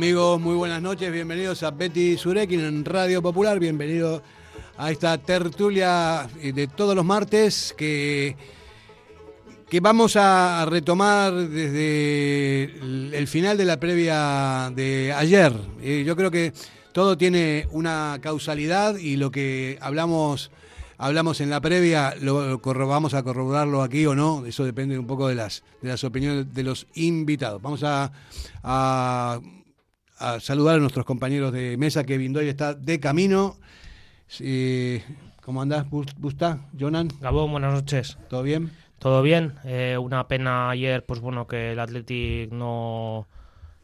Amigos, muy buenas noches, bienvenidos a Betty Surekin en Radio Popular, bienvenido a esta tertulia de todos los martes que, que vamos a retomar desde el final de la previa de ayer. Eh, yo creo que todo tiene una causalidad y lo que hablamos hablamos en la previa, lo, vamos a corroborarlo aquí o no, eso depende un poco de las, de las opiniones de los invitados. Vamos a, saludar a nuestros compañeros de mesa, que Doyle está de camino. ¿Cómo andás, Busta, Jonan? Gabón, buenas noches. ¿Todo bien? Todo bien. Eh, una pena ayer, pues bueno, que el Athletic no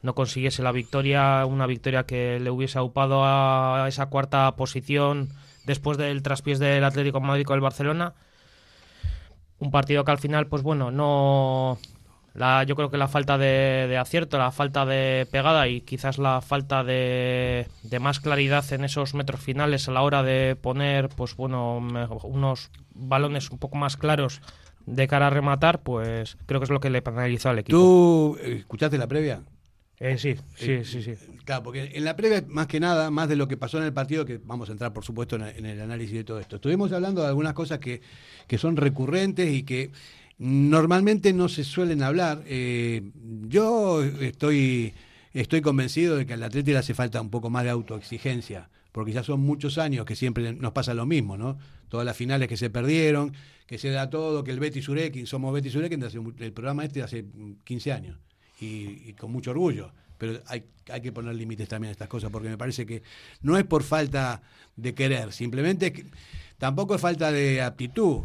no consiguiese la victoria, una victoria que le hubiese aupado a esa cuarta posición después del traspiés del Atlético Madrid con el Barcelona. Un partido que al final, pues bueno, no. La, yo creo que la falta de, acierto, la falta de pegada y quizás la falta de, de, más claridad en esos metros finales a la hora de poner, pues bueno, unos balones un poco más claros de cara a rematar, pues creo que es lo que le penalizó al equipo. ¿Tú escuchaste la previa? Eh, sí, sí, sí, sí. Claro, porque en la previa, más que nada, más de lo que pasó en el partido, que vamos a entrar, por supuesto, en, el análisis de todo esto. Estuvimos hablando de algunas cosas que, que son recurrentes y que normalmente no se suelen hablar. Eh, yo estoy, estoy convencido de que al Atlético le hace falta un poco más de autoexigencia, porque ya son muchos años que siempre nos pasa lo mismo, ¿no? Todas las finales que se perdieron, que se da todo, que el Betty Surekin, somos Betty Surekin, el programa este hace 15 años y, con mucho orgullo. Pero hay, hay que poner límites también a estas cosas, porque me parece que no es por falta de querer, simplemente tampoco es falta de aptitud,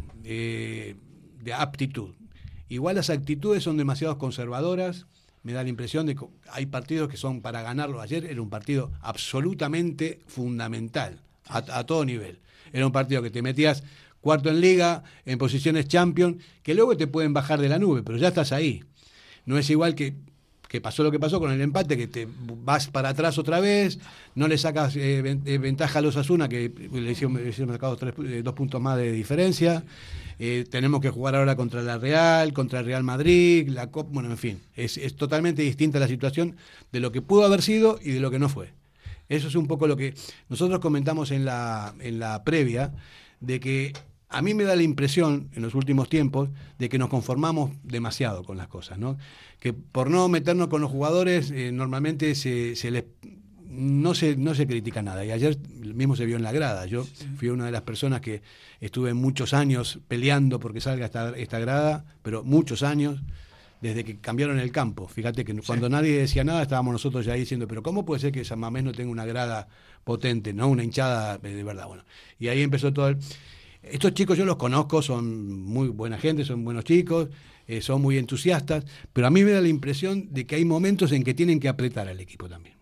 de aptitud. Igual las actitudes son demasiado conservadoras, me da la impresión de que hay partidos que son para ganarlo. Ayer era un partido absolutamente fundamental, a, todo nivel. Era un partido que te metías cuarto en liga, en posiciones champion, que luego te pueden bajar de la nube, pero ya estás ahí. No es igual que, que pasó lo que pasó con el empate, que te vas para atrás otra vez, no le sacas eh, eh, ventaja a los Asuna, que le hicieron, sacado eh, dos puntos más de diferencia. tenemos que jugar ahora contra la Real, contra el Real Madrid, la Copa, bueno, en fin, es, es totalmente distinta la situación de lo que pudo haber sido y de lo que no fue. Eso es un poco lo que nosotros comentamos en la, en la previa, de que a mí me da la impresión en los últimos tiempos de que nos conformamos demasiado con las cosas, ¿no? Que por no meternos con los jugadores eh, normalmente se, les no se, no se critica nada. Y ayer mismo se vio en la grada. Yo fui una de las personas que estuve muchos años peleando porque salga esta, esta grada, pero muchos años, desde que cambiaron el campo. Fíjate que cuando nadie decía nada, estábamos nosotros ya diciendo, pero ¿cómo puede ser que San Mamés no tenga una grada potente, no una hinchada de verdad? Bueno, y ahí empezó todo el... Estos chicos yo los conozco, son muy buena gente, son buenos chicos, eh, son muy entusiastas, pero a mí me da la impresión de que hay momentos en que tienen que apretar al equipo también.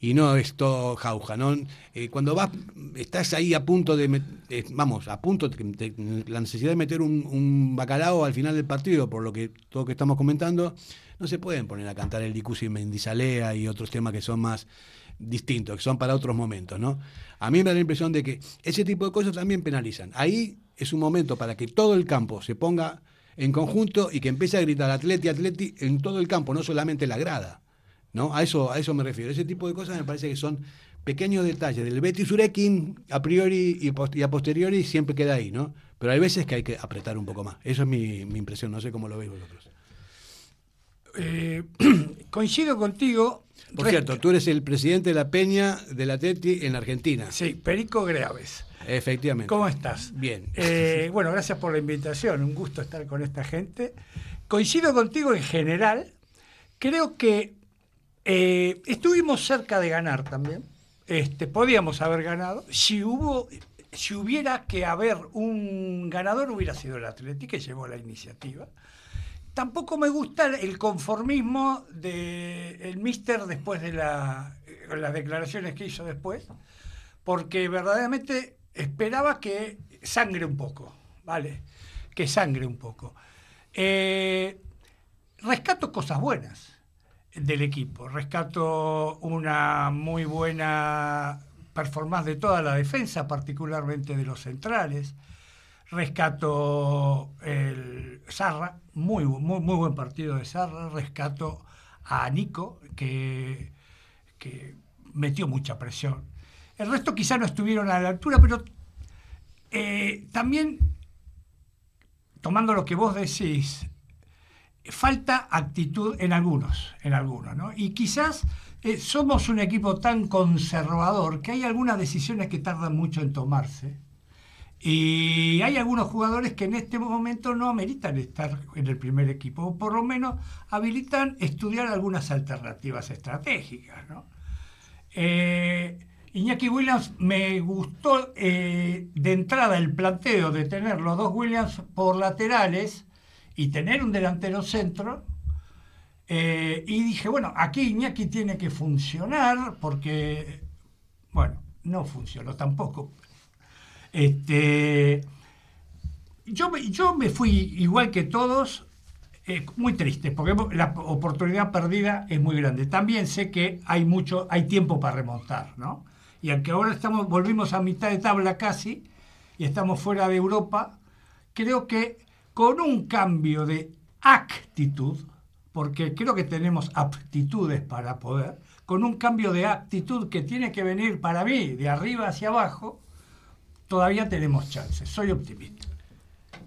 Y no es todo jauja, ¿no? Eh, cuando vas, estás ahí a punto de, vamos, a punto de, la necesidad de meter un, bacalao al final del partido, por lo que todo que estamos comentando, no se pueden poner a cantar el Dicusi Mendizalea y otros temas que son más distintos, que son para otros momentos, ¿no? A mí me da la impresión de que ese tipo de cosas también penalizan. Ahí es un momento para que todo el campo se ponga en conjunto y que empiece a gritar atleti, atleti en todo el campo, no solamente la grada. ¿no? A eso, a eso me refiero. Ese tipo de cosas me parece que son pequeños detalles. Del Betis Urekin, a priori y, a posteriori, siempre queda ahí, ¿no? Pero hay veces que hay que apretar un poco más. Eso es mi, impresión, no sé cómo lo veis vosotros. Eh, coincido contigo. Por cierto, tú eres el presidente de la Peña de la TETI en Argentina. Sí, Perico Greaves. Efectivamente. ¿Cómo estás? Bien. Eh, bueno, gracias por la invitación. Un gusto estar con esta gente. Coincido contigo en general. Creo que eh, estuvimos cerca de ganar también. Este, podíamos haber ganado. Si hubo, si hubiera que haber un ganador, hubiera sido el Atlético que llevó la iniciativa. Tampoco me gusta el conformismo del el Mister después de la, las declaraciones que hizo después, porque verdaderamente esperaba que sangre un poco, ¿vale? Que sangre un poco. Eh, rescato cosas buenas del equipo, rescato una muy buena performance de toda la defensa, particularmente de los centrales rescato el Sarra, muy, muy, muy buen partido de Sarra, rescato a Nico, que que metió mucha presión. El resto quizá no estuvieron a la altura, pero eh, también, tomando lo que vos decís, falta actitud en algunos, en algunos, ¿no? Y quizás eh, somos un equipo tan conservador que hay algunas decisiones que tardan mucho en tomarse. Y hay algunos jugadores que en este momento no ameritan estar en el primer equipo, o por lo menos habilitan estudiar algunas alternativas estratégicas. ¿no? Eh, Iñaki Williams me gustó eh, de entrada el planteo de tener los dos Williams por laterales y tener un delantero centro. Eh, y dije, bueno, aquí Iñaki tiene que funcionar porque, bueno, no funcionó tampoco. Este, yo, yo me fui igual que todos, eh, muy triste, porque la oportunidad perdida es muy grande. También sé que hay mucho, hay tiempo para remontar, ¿no? Y aunque ahora estamos, volvimos a mitad de tabla casi, y estamos fuera de Europa, creo que con un cambio de actitud, porque creo que tenemos aptitudes para poder, con un cambio de actitud que tiene que venir para mí de arriba hacia abajo, todavía tenemos chances. Soy optimista.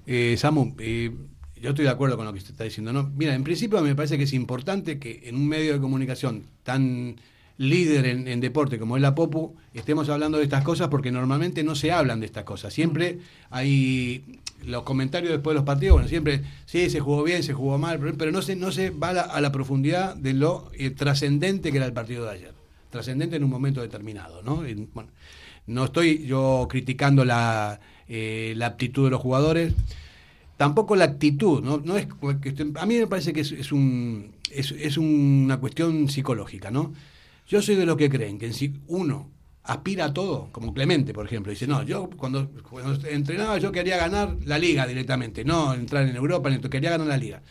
Eh, Samu, eh, yo estoy de acuerdo con lo que usted está diciendo. ¿no? Mira, en principio me parece que es importante que en un medio de comunicación tan líder en, deporte como es la Popu, estemos hablando de estas cosas porque normalmente no se hablan de estas cosas. Siempre hay los comentarios después de los partidos, bueno, siempre, sí, se jugó bien, se jugó mal, pero, no, se, no se va a la, profundidad de lo eh, trascendente que era el partido de ayer. Trascendente en un momento determinado, ¿no? bueno, no estoy yo criticando la, eh, la aptitud de los jugadores, tampoco la actitud, ¿no? no es, a mí me parece que es, un, es, es una cuestión psicológica, ¿no? Yo soy de los que creen que si uno aspira a todo, como Clemente, por ejemplo, dice, no, yo cuando, entrenaba yo quería ganar la liga directamente, no entrar en Europa, quería ganar la liga.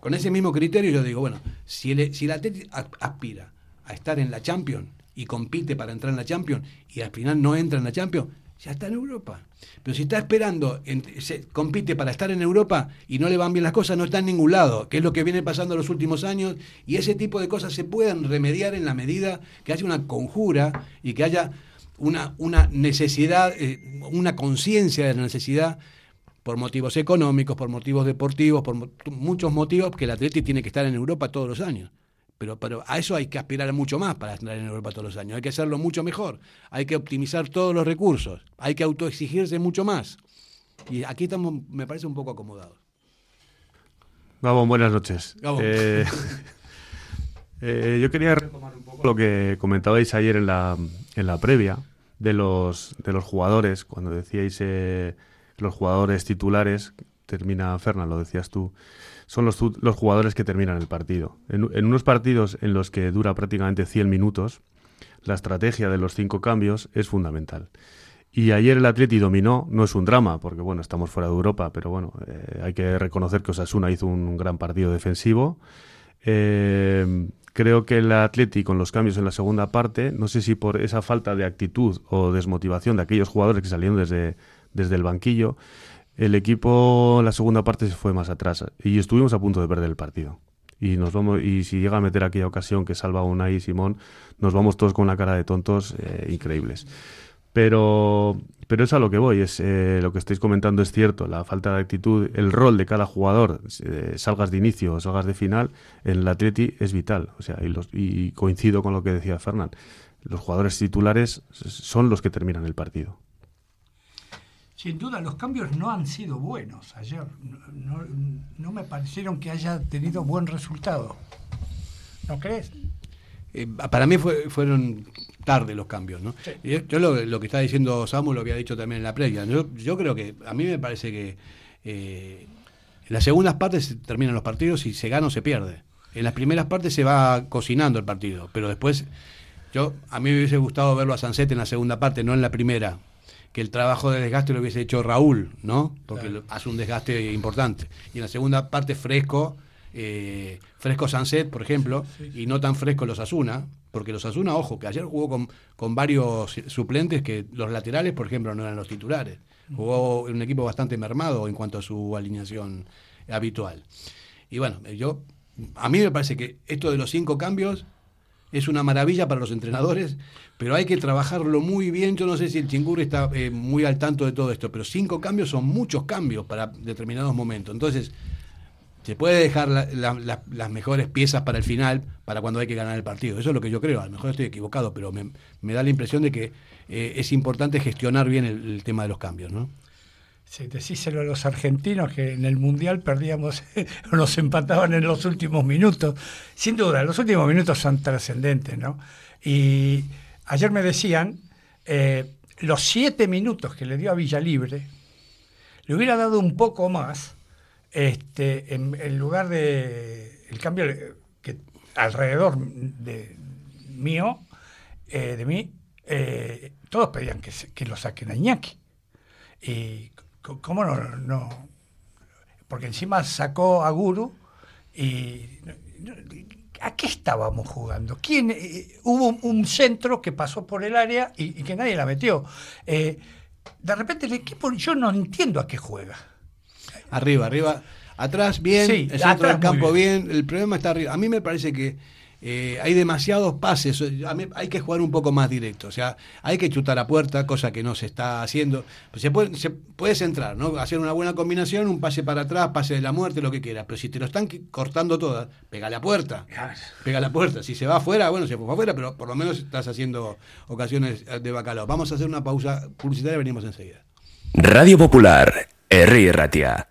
con ese mismo criterio yo digo, bueno, si el, si el aspira a estar en la Champions y compite para entrar en la Champions y al final no entra en la Champions, ya está en Europa. Pero si está esperando, se, compite para estar en Europa y no le van bien las cosas, no está en ningún lado, que es lo que viene pasando en los últimos años, y ese tipo de cosas se pueden remediar en la medida que haya una conjura y que haya una, una necesidad, eh, una conciencia de la necesidad por motivos económicos, por motivos deportivos, por muchos motivos que el atleta tiene que estar en Europa todos los años. Pero, pero a eso hay que aspirar mucho más para estar en Europa todos los años. Hay que hacerlo mucho mejor. Hay que optimizar todos los recursos. Hay que autoexigirse mucho más. Y aquí estamos, me parece, un poco acomodados. Gabón, buenas noches. Eh, eh, yo quería retomar un poco lo que comentabais ayer en la, en la previa de los, de los jugadores, cuando decíais eh, los jugadores titulares, termina Fernán, lo decías tú son los, los jugadores que terminan el partido. En, unos partidos en los que dura prácticamente 100 minutos, la estrategia de los cinco cambios es fundamental. Y ayer el Atleti dominó, no es un drama, porque bueno, estamos fuera de Europa, pero bueno, eh, hay que reconocer que Osasuna hizo un gran partido defensivo. Eh, creo que el Atleti con los cambios en la segunda parte, no sé si por esa falta de actitud o desmotivación de aquellos jugadores que salieron desde, desde el banquillo, el equipo la segunda parte se fue más atrás y estuvimos a punto de perder el partido. Y nos vamos y si llega a meter aquella ocasión que salva a y Simón, nos vamos todos con una cara de tontos eh, increíbles. Pero, pero es a lo que voy, es eh, lo que estáis comentando es cierto, la falta de actitud, el rol de cada jugador, eh, salgas de inicio o salgas de final, en el Atleti es vital. O sea, y, los, y coincido con lo que decía Fernán, los jugadores titulares son los que terminan el partido. Sin duda, los cambios no han sido buenos ayer. No, me parecieron que haya tenido buen resultado. ¿No crees? Eh, para mí fueron tarde los cambios, ¿no? Yo, lo, que está diciendo Samuel lo había dicho también en la previa. Yo, creo que a mí me parece que eh, en las segundas partes se terminan los partidos y se gana o se pierde. En las primeras partes se va cocinando el partido, pero después yo a mí me hubiese gustado verlo a Sanset en la segunda parte, no en la primera que el trabajo de desgaste lo hubiese hecho Raúl, ¿no? Porque hace un desgaste importante. Y en la segunda parte fresco, eh, fresco Sunset, por ejemplo, y no tan fresco los Asuna, porque los Asuna, ojo, que ayer jugó con, con varios suplentes que los laterales, por ejemplo, no eran los titulares. Jugó en un equipo bastante mermado en cuanto a su alineación habitual. Y bueno, yo a mí me parece que esto de los cinco cambios es una maravilla para los entrenadores, pero hay que trabajarlo muy bien. Yo no sé si el Chingurri está eh, muy al tanto de todo esto, pero cinco cambios son muchos cambios para determinados momentos. Entonces, se puede dejar las mejores piezas para el final, para cuando hay que ganar el partido. Eso es lo que yo creo. A lo mejor estoy equivocado, pero me, da la impresión de que eh, es importante gestionar bien el, tema de los cambios, ¿no? Sí, decíselo a los argentinos que en el Mundial perdíamos, nos empataban en los últimos minutos. Sin duda, los últimos minutos son trascendentes, ¿no? Y ayer me decían, eh, los siete minutos que le dio a Villalibre, le hubiera dado un poco más, este, en, lugar de el cambio que alrededor de mío, eh, de mí, eh, todos pedían que, lo saquen a Iñaki. Y ¿Cómo no, no? Porque encima sacó a Guru y... ¿A qué estábamos jugando? ¿Quién, eh, hubo un centro que pasó por el área y, que nadie la metió. Eh, de repente el equipo, yo no entiendo a qué juega. Arriba, arriba. Atrás bien, el centro del campo bien. El problema está arriba. A mí me parece que eh, hay demasiados pases, hay que jugar un poco más directo, o sea, hay que chutar a puerta, cosa que no se está haciendo. Pues se, puede, se puedes entrar, ¿no? hacer una buena combinación, un pase para atrás, pase de la muerte, lo que quieras, pero si te lo están cortando todas, pega la puerta, pega la puerta, si se va afuera, bueno, se fue afuera, pero por lo menos estás haciendo ocasiones de bacalao. Vamos a hacer una pausa publicitaria y venimos enseguida. Radio Popular, R. Ratia.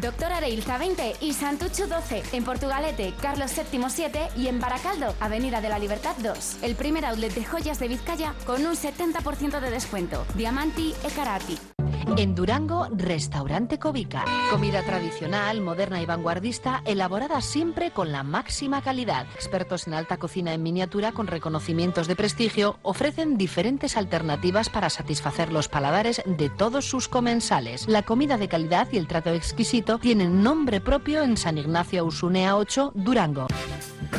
Doctor Areilza 20 y Santucho 12. En Portugalete, Carlos VII 7 y en Baracaldo, Avenida de la Libertad 2. El primer outlet de joyas de Vizcaya con un 70% de descuento. Diamanti e Karati. En Durango, Restaurante Covica. Comida tradicional, moderna y vanguardista, elaborada siempre con la máxima calidad. Expertos en alta cocina en miniatura con reconocimientos de prestigio ofrecen diferentes alternativas para satisfacer los paladares de todos sus comensales. La comida de calidad y el trato exquisito tienen nombre propio en San Ignacio Usunea 8, Durango.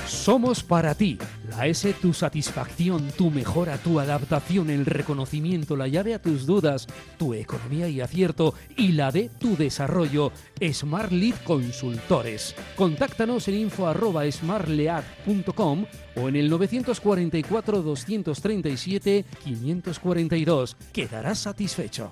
Somos para ti. La S, tu satisfacción, tu mejora, tu adaptación, el reconocimiento, la llave a tus dudas, tu economía y acierto y la de tu desarrollo. Smart Lead Consultores. Contáctanos en info.smartlead.com o en el 944 237 542. Quedarás satisfecho.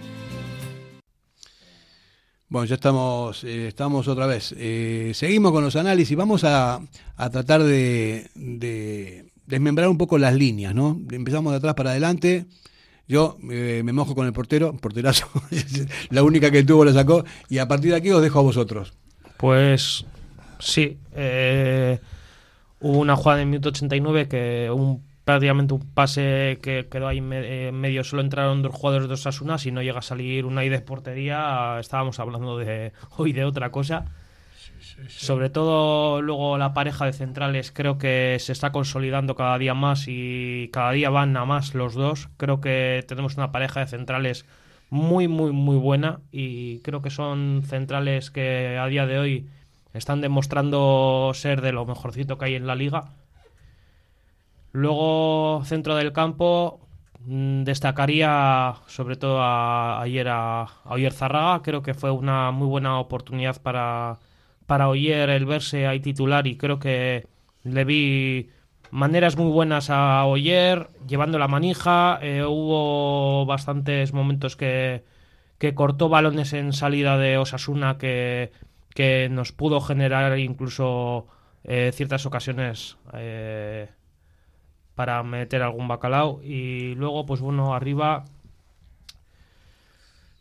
Bueno, ya estamos, eh, estamos otra vez. Eh, seguimos con los análisis. Vamos a, tratar de, desmembrar un poco las líneas, ¿no? Empezamos de atrás para adelante. Yo eh, me mojo con el portero, porterazo, la única que tuvo la sacó. Y a partir de aquí os dejo a vosotros. Pues sí. hubo una jugada en minuto 89 que un prácticamente un pase que quedó ahí en medio, solo entraron dos jugadores de Osasuna, si no llega a salir una de portería, estábamos hablando de hoy de otra cosa. Sobre todo luego la pareja de centrales creo que se está consolidando cada día más y cada día van a más los dos. Creo que tenemos una pareja de centrales muy, muy, muy buena y creo que son centrales que a día de hoy están demostrando ser de lo mejorcito que hay en la liga Luego, centro del campo, mm, destacaría sobre todo a, ayer a, Oyer Zarraga. Creo que fue una muy buena oportunidad para, para Oyer el verse ahí titular y creo que le vi maneras muy buenas a Oyer, llevando la manija. Eh, hubo bastantes momentos que, que cortó balones en salida de Osasuna que, que nos pudo generar incluso eh, ciertas ocasiones. Eh, para meter algún bacalao. Y luego, pues bueno, arriba.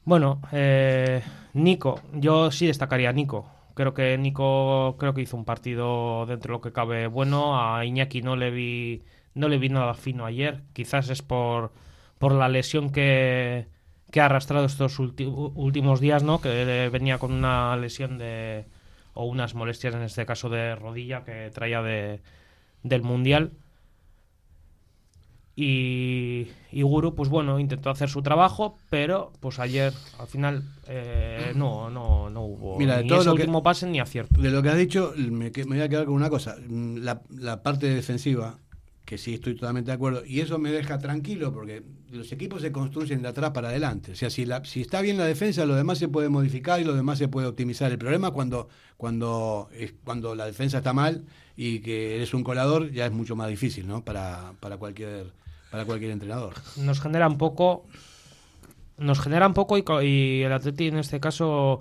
Bueno, eh, Nico, yo sí destacaría a Nico. Creo que Nico creo que hizo un partido dentro de lo que cabe bueno. A Iñaki no le vi no le vi nada fino ayer. Quizás es por, por la lesión que, que ha arrastrado estos últimos días, ¿no? Que venía con una lesión de o unas molestias en este caso de rodilla que traía de, del mundial. Y, y, Guru, pues bueno, intentó hacer su trabajo, pero pues ayer al final eh, no, no, no hubo Mira, ni todo ese lo que- último pase ni acierto. De lo que has dicho, me, que- me voy a quedar con una cosa. La, la parte defensiva, que sí estoy totalmente de acuerdo, y eso me deja tranquilo porque los equipos se construyen de atrás para adelante. O sea, si, la, si está bien la defensa, lo demás se puede modificar y lo demás se puede optimizar. El problema es cuando, cuando, es cuando la defensa está mal y que eres un colador, ya es mucho más difícil, ¿no? Para, para, cualquier, para cualquier entrenador. Nos genera un poco. Nos genera un poco y, y el Atleti en este caso.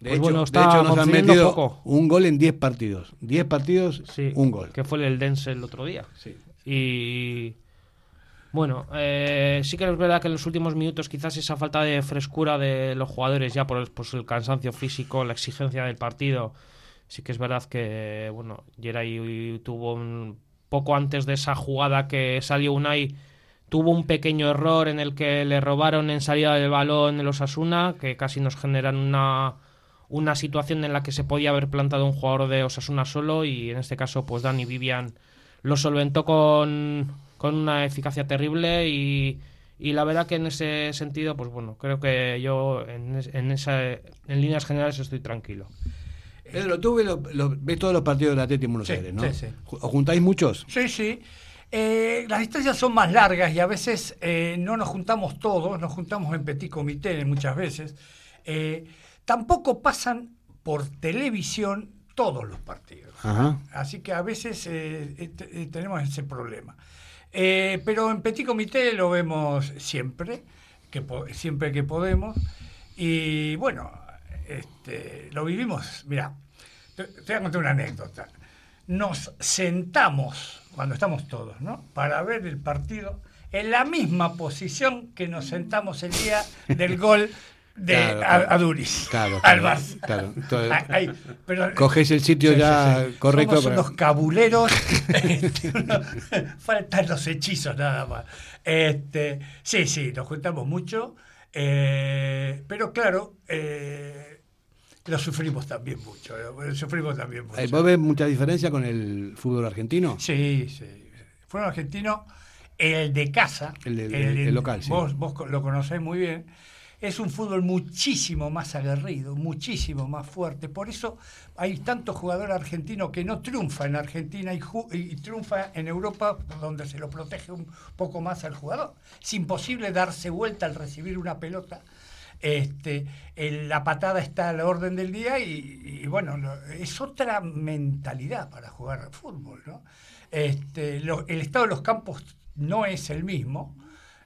De pues hecho, bueno, de está hecho, nos han construyendo metido poco. un gol en 10 partidos. 10 partidos, Sí, un gol. Que fue el Dense el otro día. Sí. Y bueno, eh, sí que es verdad que en los últimos minutos quizás esa falta de frescura de los jugadores ya por el, pues, el cansancio físico, la exigencia del partido, sí que es verdad que bueno, Geray tuvo un poco antes de esa jugada que salió Unai tuvo un pequeño error en el que le robaron en salida del balón los Osasuna, que casi nos generan una una situación en la que se podía haber plantado un jugador de Osasuna solo y en este caso pues Dani Vivian lo solventó con, con una eficacia terrible y, y la verdad que en ese sentido pues bueno creo que yo en, en, esa, en líneas generales estoy tranquilo Pedro, tú ves, lo- lo- ves todos los partidos del Atlético en Buenos Sí, Aires, ¿no? sí, sí. ¿Os juntáis muchos? Sí, sí. Eh, las distancias son más largas y a veces eh, no nos juntamos todos, nos juntamos en petit comité muchas veces. Eh, tampoco pasan por televisión todos los partidos. Ajá. Así que a veces eh, eh, te- eh, tenemos ese problema. Eh, pero en petit comité lo vemos siempre, que siempre que podemos. Y bueno, este, lo vivimos. Mira, te, te voy a contar una anécdota. Nos sentamos, cuando estamos todos, ¿no? Para ver el partido en la misma posición que nos sentamos el día del gol de Claro, a- a, Duris, Claro, al claro, Barça. claro. Ay, pero- Cogéis el sitio ya correcto Somos para- unos cabuleros. Este, uno- faltan los hechizos nada más. Este, sí, sí, nos juntamos mucho. eh, pero claro, eh, lo sufrimos también mucho. Lo sufrimos también mucho. Eh, ¿Vos ves mucha diferencia con el fútbol argentino? Sí, sí. Fútbol argentino, el de casa, El de- el- el local, sí. vos, vos lo conocés muy bien, es un fútbol muchísimo más aguerrido, muchísimo más fuerte. Por eso hay tanto jugador argentino que no triunfa en Argentina y triunfa en Europa, donde se lo protege un poco más al jugador. Es imposible darse vuelta al recibir una pelota. Este, la patada está a la orden del día y, bueno, es otra mentalidad para jugar al fútbol. ¿no? Este, el estado de los campos no es el mismo,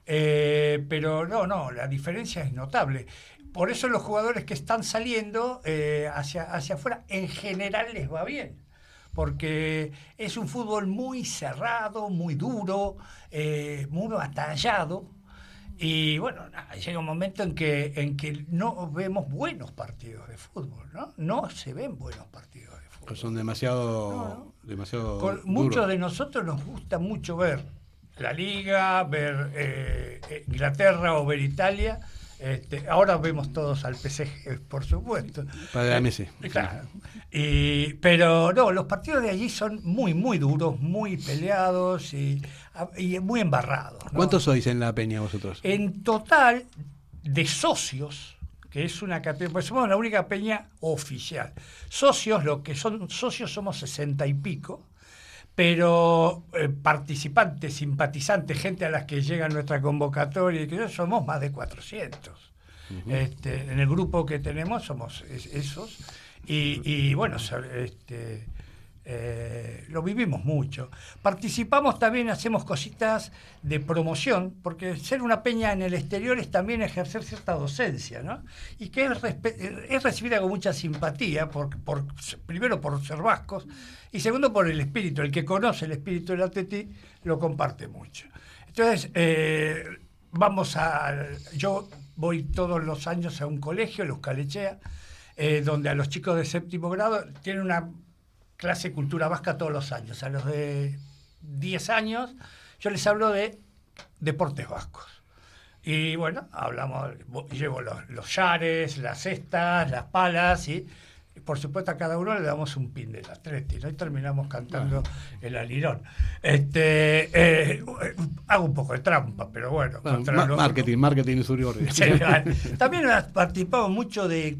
eh, pero no, no, la diferencia es notable. Por eso los jugadores que están saliendo eh, hacia, hacia afuera, en general les va bien. Porque es un fútbol muy cerrado, muy duro, eh, muy batallado. Y bueno, nada, llega un momento en que, en que no vemos buenos partidos de fútbol, ¿no? No se ven buenos partidos de fútbol. Pues son demasiado, demasiado Con- muchos de nosotros nos gusta mucho ver la Liga, ver eh, eh, Inglaterra o ver Italia. Este, ahora vemos todos al PSG, por supuesto. Para la Eh, Messi. Claro. Y, pero no, los partidos de allí son muy, muy duros, muy peleados y, y muy embarrados. ¿no? ¿Cuántos sois en la peña vosotros? En total, de socios, que es una categoría, pues somos la única peña oficial. Socios, lo que son socios somos sesenta y pico, pero eh, participantes, simpatizantes, gente a las que llega nuestra convocatoria, y que somos más de 400. este, en el grupo que tenemos somos es- esos. Y, y bueno, este, eh, lo vivimos mucho. Participamos también, hacemos cositas de promoción, porque ser una peña en el exterior es también ejercer cierta docencia, ¿no? Y que es, recibida con mucha simpatía, por, primero por ser vascos, y segundo por el espíritu. El que conoce el espíritu del Atleti lo comparte mucho. Entonces, eh, vamos a. Yo voy todos los años a un colegio, los Calechea, eh, donde a los chicos de séptimo grado tienen una clase cultura vasca todos los años. A los de 10 años yo les hablo de deportes vascos. Y bueno, hablamos, llevo los, los yares, las cestas, las palas y por supuesto a cada uno le damos un pin del atleti, ¿no? Y terminamos cantando el alirón. Este, eh, hago un poco de trampa, pero bueno. marketing, marketing y También participado mucho de,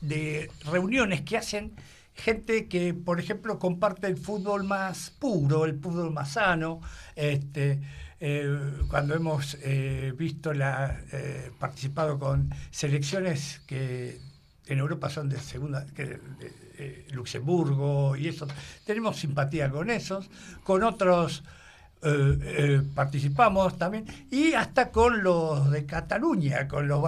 de reuniones que hacen gente que, por ejemplo, comparte el fútbol más puro, el fútbol más sano. Este, eh, cuando hemos eh, visto la eh, participado con selecciones que en Europa son de segunda, Luxemburgo y eso, tenemos simpatía con esos, con otros participamos también y hasta con los de Cataluña, con los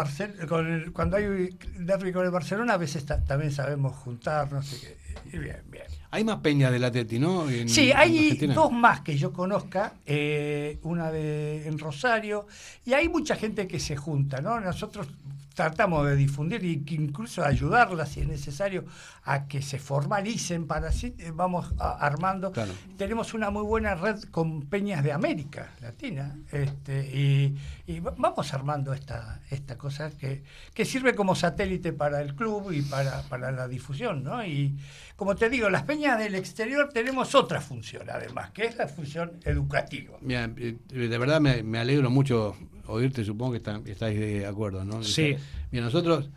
con cuando hay derby con el Barcelona a veces también sabemos juntarnos. sé Bien, bien. Hay más peñas del Atleti, ¿no? sí, hay dos más que yo conozca, eh, una de, en Rosario, y hay mucha gente que se junta, ¿no? Nosotros tratamos de difundir y incluso ayudarlas si es necesario a que se formalicen para así eh, vamos armando. Tenemos una muy buena red con peñas de América Latina este, y, vamos armando esta esta cosa que, que, sirve como satélite para el club y para, para la difusión ¿no? y como te digo las peñas del exterior tenemos otra función además que es la función educativa eh, de verdad me, me alegro mucho oírte, supongo que estáis de acuerdo, ¿no? Sí. Bien, nosotros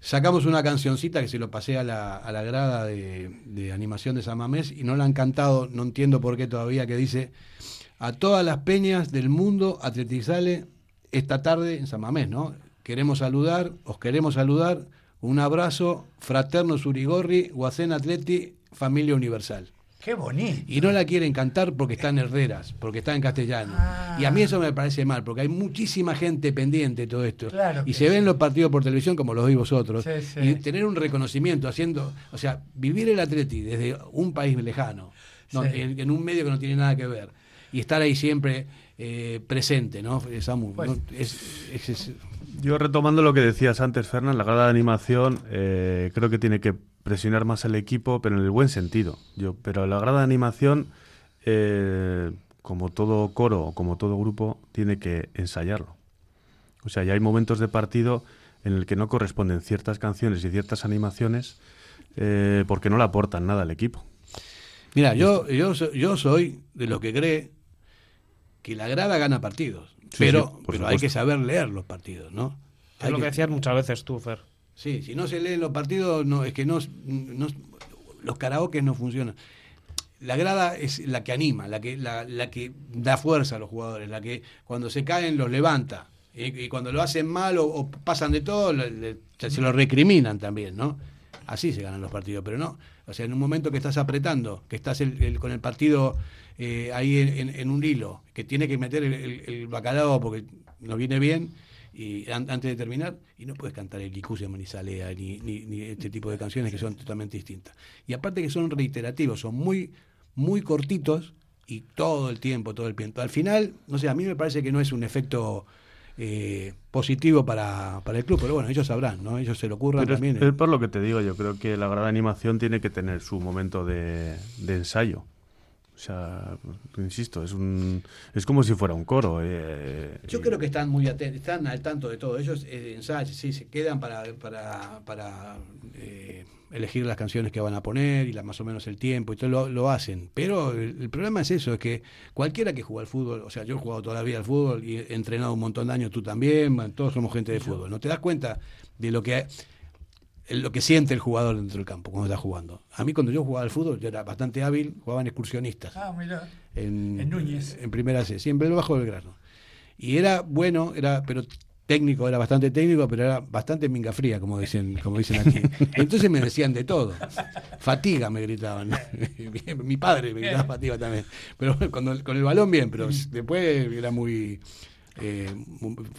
sacamos una cancioncita que se lo pasé a la, a la grada de, animación de San Mamés y no la han cantado, no entiendo por qué todavía, que dice a todas las peñas del mundo atletizale esta tarde en San Mamés, ¿no? Queremos saludar, os queremos saludar, un abrazo, fraterno Surigorri, Guacén Atleti, familia universal. Qué bonito. Y no la quieren cantar porque está en Herreras, porque está en castellano. Y a mí eso me parece mal, porque hay muchísima gente pendiente de todo esto. y se ven los partidos por televisión como los veis vosotros. Y tener un reconocimiento haciendo, o sea, vivir el atleti desde un país lejano, en, un medio que no tiene nada que ver, y estar ahí siempre eh, presente, ¿no? Samu, pues Yo retomando lo que decías antes, Fernán, la grada de animación eh, creo que tiene que presionar más al equipo, pero en el buen sentido. Yo, pero la grada de animación, eh, como todo coro o como todo grupo, tiene que ensayarlo. O sea, ya hay momentos de partido en el que no corresponden ciertas canciones y ciertas animaciones eh, porque no le aportan nada al equipo. Mira, yo, yo, yo soy de los que cree que la grada gana partidos, pero, pero hay que saber leer los partidos, ¿no? Es lo que decías muchas veces tú, Fer. Sí, si no se leen los partidos, no, es que no, los karaoke no funcionan. La grada es la que anima, la que, la, la que da fuerza a los jugadores, la que cuando se caen los levanta. Y, cuando lo hacen mal o, pasan de todo, se lo recriminan también, ¿no? Así se ganan los partidos, pero no. O sea, en un momento que estás apretando, que estás con el partido eh, ahí en, un hilo, que tiene que meter el, el bacalao porque no viene bien, y antes de terminar, y no puedes cantar el Licusia Manizalea ni, ni, este tipo de canciones que son totalmente distintas. Y aparte que son reiterativos, son muy, muy cortitos y todo el tiempo, todo el tiempo. Al final, no sé, a mí me parece que no es un efecto eh, positivo para, para, el club, pero bueno, ellos sabrán, ¿no? Ellos se lo ocurran también. Es, por lo que te digo, yo creo que la gran animación tiene que tener su momento de, de ensayo. Sea, insisto, es un es como si fuera un coro. Eh, Yo creo que están muy atentos, están al tanto de todo. Ellos eh, ensayan, sí, se quedan para, para, para eh, elegir las canciones que van a poner y la, más o menos el tiempo y todo lo, lo hacen. Pero el, problema es eso, es que cualquiera que juega al fútbol, o sea, yo he jugado toda la vida al fútbol y he entrenado un montón de años, tú también, todos somos gente de fútbol. ¿No te das cuenta de lo que lo que siente el jugador dentro del campo cuando está jugando. A mí cuando yo jugaba al fútbol, yo era bastante hábil, jugaba en excursionistas. Ah, mira. En, Núñez. En primera C, siempre bajo del grano. Y era bueno, era, pero técnico, era bastante técnico, pero era bastante minga fría, como dicen, como dicen aquí. Entonces me decían de todo. Fatiga me gritaban. Mi padre me gritaba fatiga también. Pero cuando, con el balón bien, pero después era muy eh,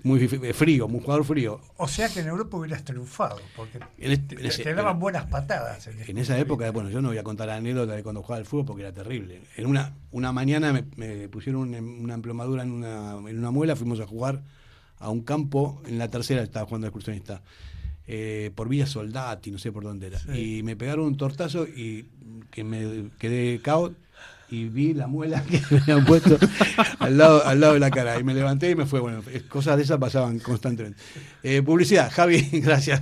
muy frío, un jugador frío. O sea que en Europa hubieras triunfado, porque este, te, daban buenas patadas. En, en esa época, bueno, yo no voy a contar la anécdota de cuando jugaba al fútbol porque era terrible. En una, una mañana me, pusieron una, emplomadura en una, en una muela, fuimos a jugar a un campo, en la tercera estaba jugando el excursionista, eh, por Villa Soldati, no sé por dónde era. Y me pegaron un tortazo y que me quedé cao y vi la muela que me habían puesto al lado, al lado de la cara. Y me levanté y me fue. Bueno, cosas de esas pasaban constantemente. Eh, publicidad, Javi, gracias.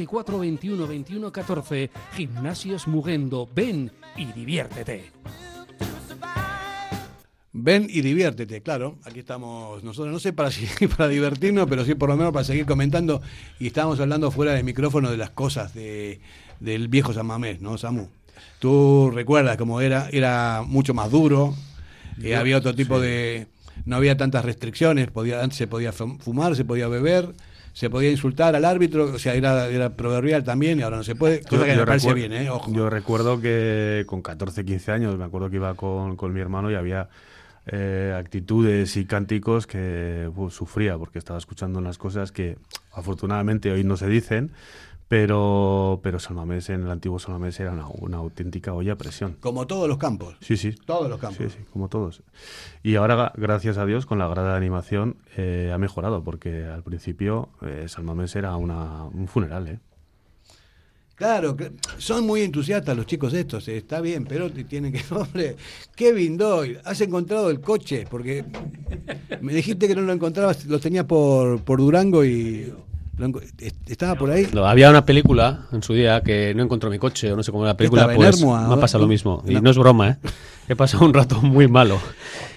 24 21 21 14. Gimnasios Mugendo. Ven y diviértete. Ven y diviértete, claro. Aquí estamos nosotros, no sé para, si, para divertirnos, pero sí por lo menos para seguir comentando. Y estábamos hablando fuera del micrófono de las cosas de, del viejo San Mamés, ¿no, Samu? Tú recuerdas cómo era, era mucho más duro, eh, había otro tipo de... No había tantas restricciones, podía, antes se podía fumar, se podía beber se podía insultar al árbitro, o sea, era, era proverbial también y ahora no se puede. Cosa que me parece bien, ¿eh? Ojo. Yo recuerdo que con 14, 15 años, me acuerdo que iba con, con mi hermano y había eh, actitudes y cánticos que sufría porque estaba escuchando unas cosas que afortunadamente hoy no se dicen pero, pero Salmamés, en el antiguo Salmamés era una, auténtica olla a presión. Como todos los campos. Sí, sí. Todos los campos. Sí, sí, como todos. Y ahora, gracias a Dios, con la grada de animación eh, ha mejorado, porque al principio eh, Salmamés era una, un funeral, ¿eh? Claro, son muy entusiastas los chicos estos, eh, está bien, pero tienen que, hombre, Kevin Doyle, has encontrado el coche, porque me dijiste que no lo encontrabas, lo tenías por, por Durango y ¿Estaba por ahí? había una película en su día que no encontró mi coche, o no sé cómo era la película, pues me ha pasado lo mismo. Y no es broma, ¿eh? He pasado un rato muy malo.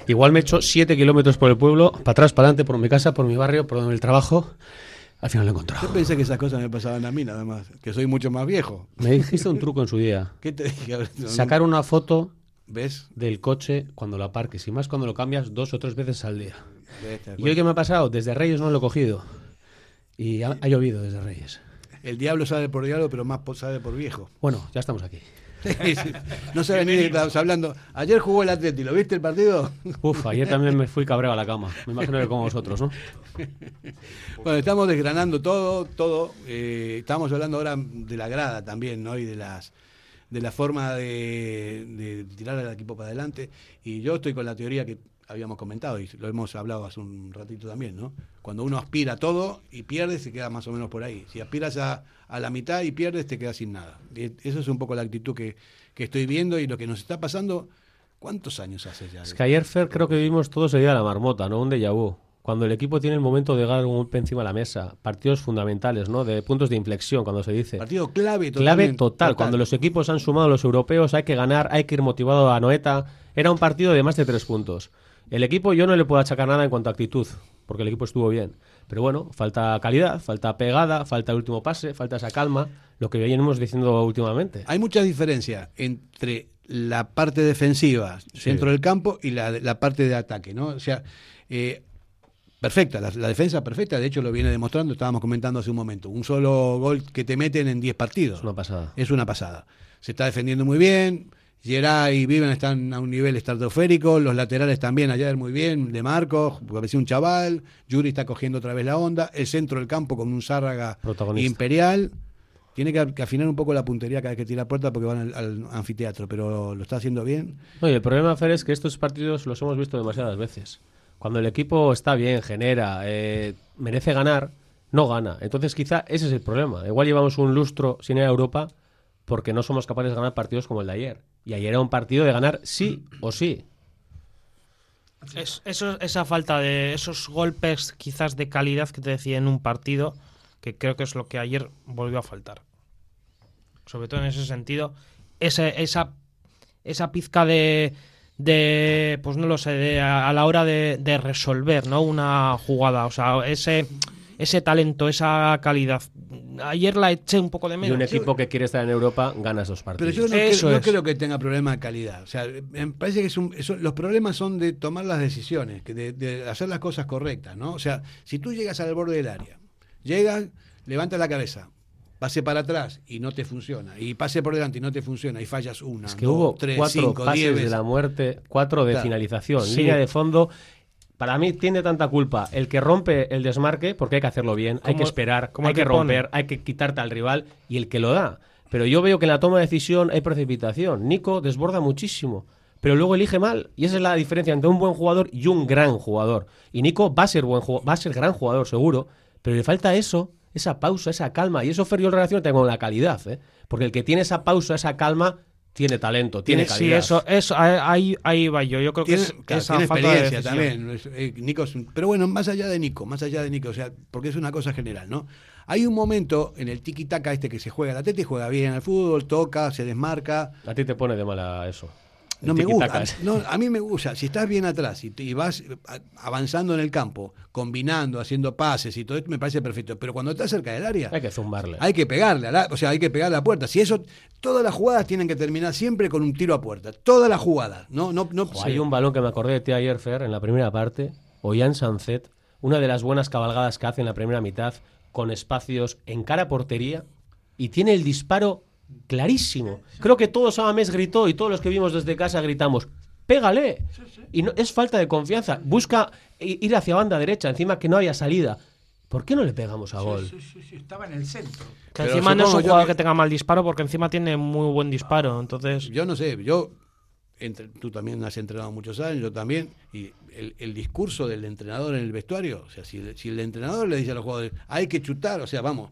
Igual me he hecho 7 kilómetros por el pueblo, para atrás, para adelante, por mi casa, por mi barrio, por el trabajo. Al final lo he encontrado. Yo pensé que esas cosas me pasaban a mí nada más, que soy mucho más viejo. Me dijiste un truco en su día. ¿Qué te dije? Sacar una foto ¿Ves? del coche cuando lo aparques, y más cuando lo cambias dos o tres veces al día. ¿Y hoy qué me ha pasado? Desde Reyes no lo he cogido. Y ha, llovido desde Reyes. El diablo sabe por diablo, pero más sabe por viejo. Bueno, ya estamos aquí. No sabe ni de qué estamos hablando. Ayer jugó el Atleti, ¿lo viste el partido? Uf, ayer también me fui cabreo a la cama. Me imagino que como vosotros, ¿no? Bueno, estamos desgranando todo, todo. Eh, estamos hablando ahora de la grada también, ¿no? Y de las de la forma de, de tirar al equipo para adelante. Y yo estoy con la teoría que habíamos comentado y lo hemos hablado hace un ratito también, ¿no? Cuando uno aspira a todo y pierde, se queda más o menos por ahí. Si aspiras a, a la mitad y pierdes, te quedas sin nada. Y eso es un poco la actitud que, que estoy viendo y lo que nos está pasando. ¿Cuántos años hace ya? Es que ayer, Fer, creo que vivimos todos el día de la marmota, ¿no? Un déjà vu cuando el equipo tiene el momento de dar un golpe encima de la mesa, partidos fundamentales, ¿no? De puntos de inflexión, cuando se dice. Partido clave total. Clave total. Cuando los equipos han sumado a los europeos, hay que ganar, hay que ir motivado a Noeta. Era un partido de más de tres puntos. El equipo yo no le puedo achacar nada en cuanto a actitud, porque el equipo estuvo bien. Pero bueno, falta calidad, falta pegada, falta el último pase, falta esa calma, lo que venimos diciendo últimamente. Hay mucha diferencia entre la parte defensiva, centro del campo, y la, parte de ataque, ¿no? O sea, eh, perfecta, la, defensa perfecta, de hecho lo viene demostrando, estábamos comentando hace un momento. Un solo gol que te meten en 10 partidos. Es una pasada. Es una pasada. Se está defendiendo muy bien. Gerard y Viven están a un nivel estratosférico, los laterales también ayer muy bien, de Marcos, parecía un chaval, Yuri está cogiendo otra vez la onda, el centro del campo con un Zárraga imperial, tiene que, afinar un poco la puntería cada vez que tira puerta porque van al, anfiteatro, pero lo está haciendo bien. Oye, el problema, Fer, es que estos partidos los hemos visto demasiadas veces. Cuando el equipo está bien, genera, eh, merece ganar, no gana. Entonces quizá ese es el problema. Igual llevamos un lustro sin ir a Europa porque no somos capaces de ganar partidos como el de ayer. Y ayer era un partido de ganar sí o sí. Es, eso, esa falta de esos golpes quizás de calidad que te decía en un partido, que creo que es lo que ayer volvió a faltar. Sobre todo en ese sentido, esa, esa, esa pizca de, de, pues no lo sé, a, la hora de, resolver, ¿no? Una jugada, o sea, ese, ese talento, esa calidad. Ayer la eché un poco de menos. Y un equipo que quiere estar en Europa gana esos partidos. Pero yo no, creo, que tenga problema de calidad. O sea, me parece que es los problemas son de tomar las decisiones, de, de hacer las cosas correctas, ¿no? O sea, si tú llegas al borde del área, llegas, levanta la cabeza, pase para atrás y no te funciona, y pase por delante y no te funciona, y fallas una, es que hubo tres, cuatro cinco, pases de la muerte, cuatro de finalización, línea de fondo. Para mí tiene tanta culpa el que rompe el desmarque, porque hay que hacerlo bien, hay que esperar, hay que, romper, hay que quitarte al rival, y el que lo da. Pero yo veo que en la toma de decisión hay precipitación. Nico desborda muchísimo pero luego elige mal. Y esa es la diferencia entre un buen jugador y un gran jugador. Y Nico va a ser buen va a ser gran jugador seguro, pero le falta eso esa pausa, esa calma. Y eso Fer yo lo relaciono con la calidad, ¿eh? Porque el que tiene esa pausa, esa calma, tiene talento, tiene, calidad. Sí, eso, eso ahí, ahí va yo. Yo creo que, es, esa experiencia también. Eh, Nico pero bueno, más allá de Nico, más allá de Nico, o sea, porque es una cosa general, ¿no? Hay un momento en el tiki-taka este que se juega la tete y juega bien al fútbol, toca, se desmarca. A ti te pone de mala eso. No me gusta. No, a mí me gusta. Si estás bien atrás y, vas avanzando en el campo, combinando, haciendo pases y todo esto, me parece perfecto. Pero cuando estás cerca del área. Hay que zumbarle. Hay que pegarle. o sea, hay que pegar a la puerta. Si eso. Todas las jugadas tienen que terminar siempre con un tiro a puerta. Todas las jugadas. No, no, no, hay un balón que me acordé de ti ayer, Fer, en la primera parte. Ollán Sanzet. Una de las buenas cabalgadas que hace en la primera mitad. Con espacios en cara portería. Y tiene el disparo clarísimo. Creo que todos mes gritó y todos los que vimos desde casa gritamos, pégale. Y no, es falta de confianza. Busca ir hacia banda derecha, encima que no haya salida. ¿Por qué no le pegamos a gol? estaba en el centro. Que encima no es un jugador que... tenga mal disparo porque encima tiene muy buen disparo. Entonces... Yo no sé, yo entre, tú también has entrenado muchos años, yo también, y el, discurso del entrenador en el vestuario, o sea, si, si, el entrenador le dice a los jugadores, hay que chutar, o sea, vamos,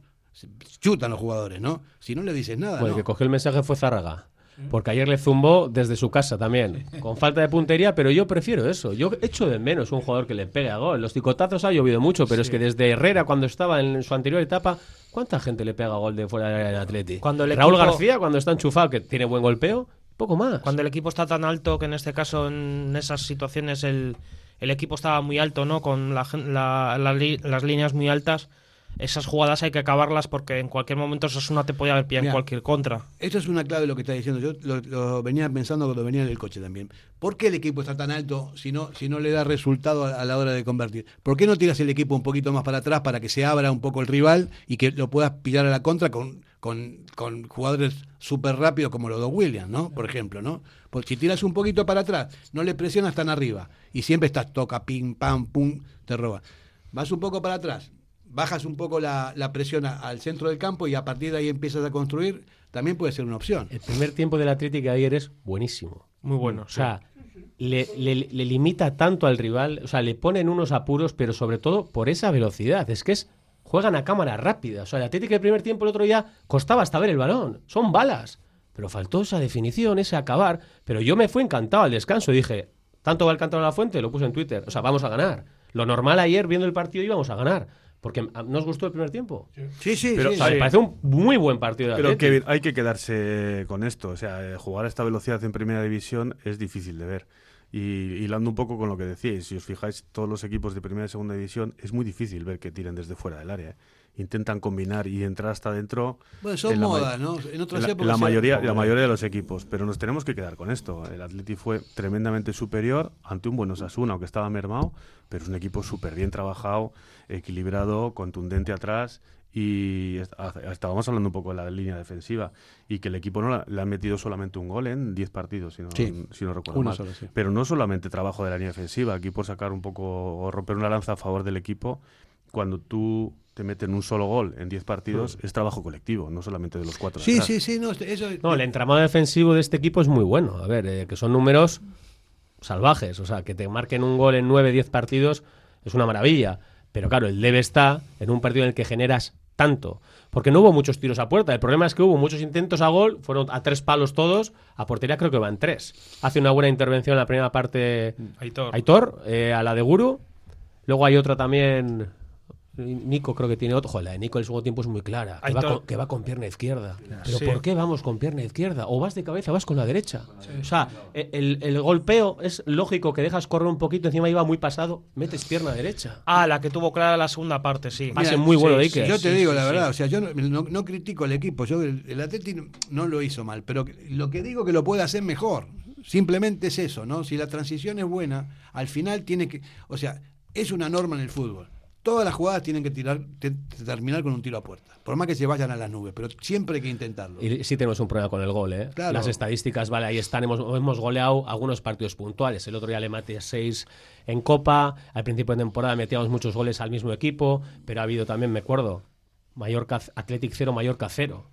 chutan los jugadores, ¿no? Si no le dices nada. Pues el que cogió el mensaje fue Zárraga. Porque ayer le zumbó desde su casa también, con falta de puntería, pero yo prefiero eso. Yo echo de menos un jugador que le pegue a gol. Los picotazos ha llovido mucho, pero es que desde Herrera, cuando estaba en su anterior etapa, ¿cuánta gente le pega a gol de fuera del Atleti? Cuando Raúl García, cuando está enchufado, que tiene buen golpeo, poco más. Cuando el equipo está tan alto que en este caso, en esas situaciones, el, el equipo estaba muy alto, ¿no? Con la, las líneas muy altas esas jugadas hay que acabarlas porque en cualquier momento una te puede haber pillado en cualquier contra. Esto es una clave lo que está diciendo. Yo lo, venía pensando cuando venía en el coche también. ¿Por qué el equipo está tan alto si no, si no le da resultado a, la hora de convertir? ¿Por qué no tiras el equipo un poquito más para atrás para que se abra un poco el rival y que lo puedas pillar a la contra con, con, con jugadores súper rápidos como los dos Williams, ¿no? Por ejemplo, ¿no? Porque si tiras un poquito para atrás, no le presionas tan arriba y siempre estás toca, pim, pam, pum, te roba. Vas un poco para atrás, bajas un poco la, presión al centro del campo y a partir de ahí empiezas a construir, también puede ser una opción. El primer tiempo de la Atlético de ayer es buenísimo. Muy bueno. O sea, le, limita tanto al rival, o sea, le ponen unos apuros, pero sobre todo por esa velocidad. Es que es juegan a cámara rápida. O sea, el Atlético del primer tiempo el otro día costaba hasta ver el balón. Son balas. Pero faltó esa definición, ese acabar. Pero yo me fui encantado al descanso y dije, tanto va el canto a la fuente, lo puse en Twitter. O sea, vamos a ganar. Lo normal ayer viendo el partido íbamos a ganar. Porque nos gustó el primer tiempo. Sí, sí, pero, sí, Me parece un muy buen partido. De pero hay que quedarse con esto. O sea, jugar a esta velocidad en primera división es difícil de ver. Y hilando un poco con lo que decíais, si os fijáis, todos los equipos de primera y segunda división es muy difícil ver que tiren desde fuera del área. ¿eh? Intentan combinar y entrar hasta dentro. Bueno, son modas, ¿no? En otras épocas. La mayoría, la mayoría de los equipos, pero nos tenemos que quedar con esto. El Atleti fue tremendamente superior ante un buen Osasuna, aunque estaba mermado, pero es un equipo súper bien trabajado, equilibrado, contundente atrás. Y estábamos hablando un poco de la línea defensiva y que el equipo no le ha metido solamente un gol en 10 partidos, si no, si no recuerdo mal. Pero no solamente trabajo de la línea defensiva, aquí por sacar un poco o romper una lanza a favor del equipo, cuando tú te meten un solo gol en 10 partidos, mm. es trabajo colectivo, no solamente de los cuatro. Sí, sí, sí. No, no, el entramado defensivo de este equipo es muy bueno. A ver, eh, que son números salvajes. O sea, que te marquen un gol en 9, 10 partidos es una maravilla. Pero claro, el debe está en un partido en el que generas tanto. Porque no hubo muchos tiros a puerta. El problema es que hubo muchos intentos a gol, fueron a tres palos todos. A portería creo que van tres. Hace una buena intervención en la primera parte Aitor, eh, a la de Guru. Luego hay otra también Nico creo que tiene otro. Joder, la de Nico el segundo tiempo es muy clara. Que va, con, pierna izquierda. Pero ¿por qué vamos con pierna izquierda? O vas de cabeza o vas con la derecha. O sea, el, golpeo es lógico que dejas correr un poquito, encima iba muy pasado, metes pierna derecha. Ah, la que tuvo clara la segunda parte, sí. Pase muy bueno de Yo te digo la verdad, o sea, yo no, critico al equipo. Yo el, el Atleti no lo hizo mal, pero lo que digo que lo puede hacer mejor. Simplemente es eso, ¿no? Si la transición es buena, al final tiene que. O sea, es una norma en el fútbol Todas las jugadas tienen que tirar, terminar con un tiro a puerta. Por más que se vayan a las nubes, pero siempre hay que intentarlo. Y sí tenemos un problema con el gol, ¿eh? Las estadísticas, vale, ahí están. Hemos, hemos goleado algunos partidos puntuales. El otro día le maté seis en Copa. Al principio de temporada metíamos muchos goles al mismo equipo, pero ha habido también, me acuerdo, Mallorca, Athletic 0, Mallorca 0.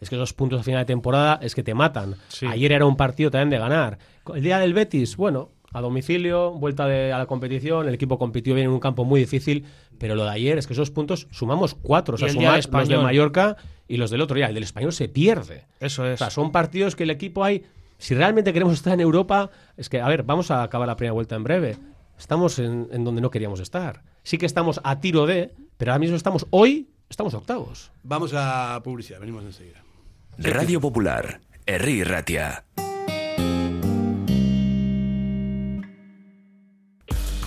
Es que esos puntos a final de temporada es que te matan. Ayer era un partido también de ganar. El día del Betis, bueno, a domicilio, vuelta de, a la competición, el equipo compitió bien en un campo muy difícil, pero lo de ayer es que esos puntos sumamos cuatro, o sea, sumamos los de Mallorca y los del otro día, el del español se pierde. Eso es. O sea, son partidos que el equipo hay, si realmente queremos estar en Europa, es que, a ver, vamos a acabar la primera vuelta en breve. Estamos en, en donde no queríamos estar. Sí que estamos a tiro de, pero ahora mismo estamos, hoy, estamos octavos. Vamos a publicidad, venimos enseguida. Radio Popular, Erri Ratia.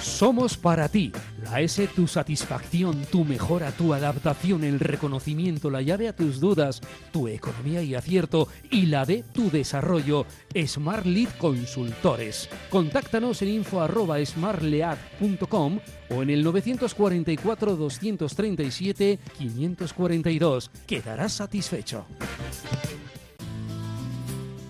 Somos para ti. La S, tu satisfacción, tu mejora, tu adaptación, el reconocimiento, la llave a tus dudas, tu economía y acierto y la de tu desarrollo. Smart Lead Consultores. Contáctanos en info@smartlead.com o en el 944 237 542. Quedarás satisfecho.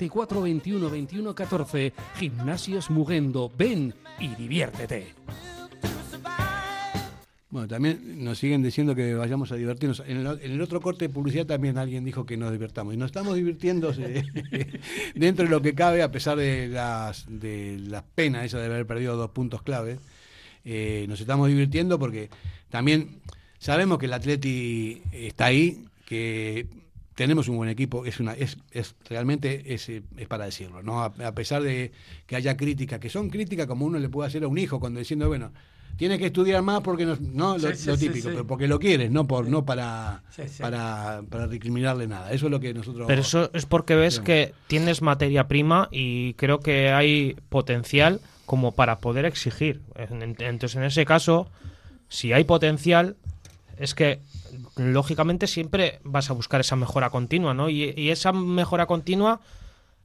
24 21 21 14. Gimnasios Mugendo. Ven y diviértete. Bueno, también nos siguen diciendo que vayamos a divertirnos. En el, otro corte de publicidad también alguien dijo que nos divertamos. Y nos estamos divirtiendo dentro de lo que cabe, a pesar de las, de las penas esa de haber perdido dos puntos clave. Eh, nos estamos divirtiendo porque también sabemos que el Atleti está ahí, que tenemos un buen equipo, es una, es, es realmente es, es para decirlo, ¿no? A, pesar de que haya críticas, que son críticas como uno le puede hacer a un hijo cuando diciendo, bueno, tiene que estudiar más porque no, no lo, típico, pero porque lo quieres, no por, no para, para, para recriminarle nada. Eso es lo que nosotros. Pero eso es porque ves que tienes materia prima y creo que hay potencial como para poder exigir. Entonces, en ese caso, si hay potencial, es que lógicamente siempre vas a buscar esa mejora continua, ¿no? Y, esa mejora continua,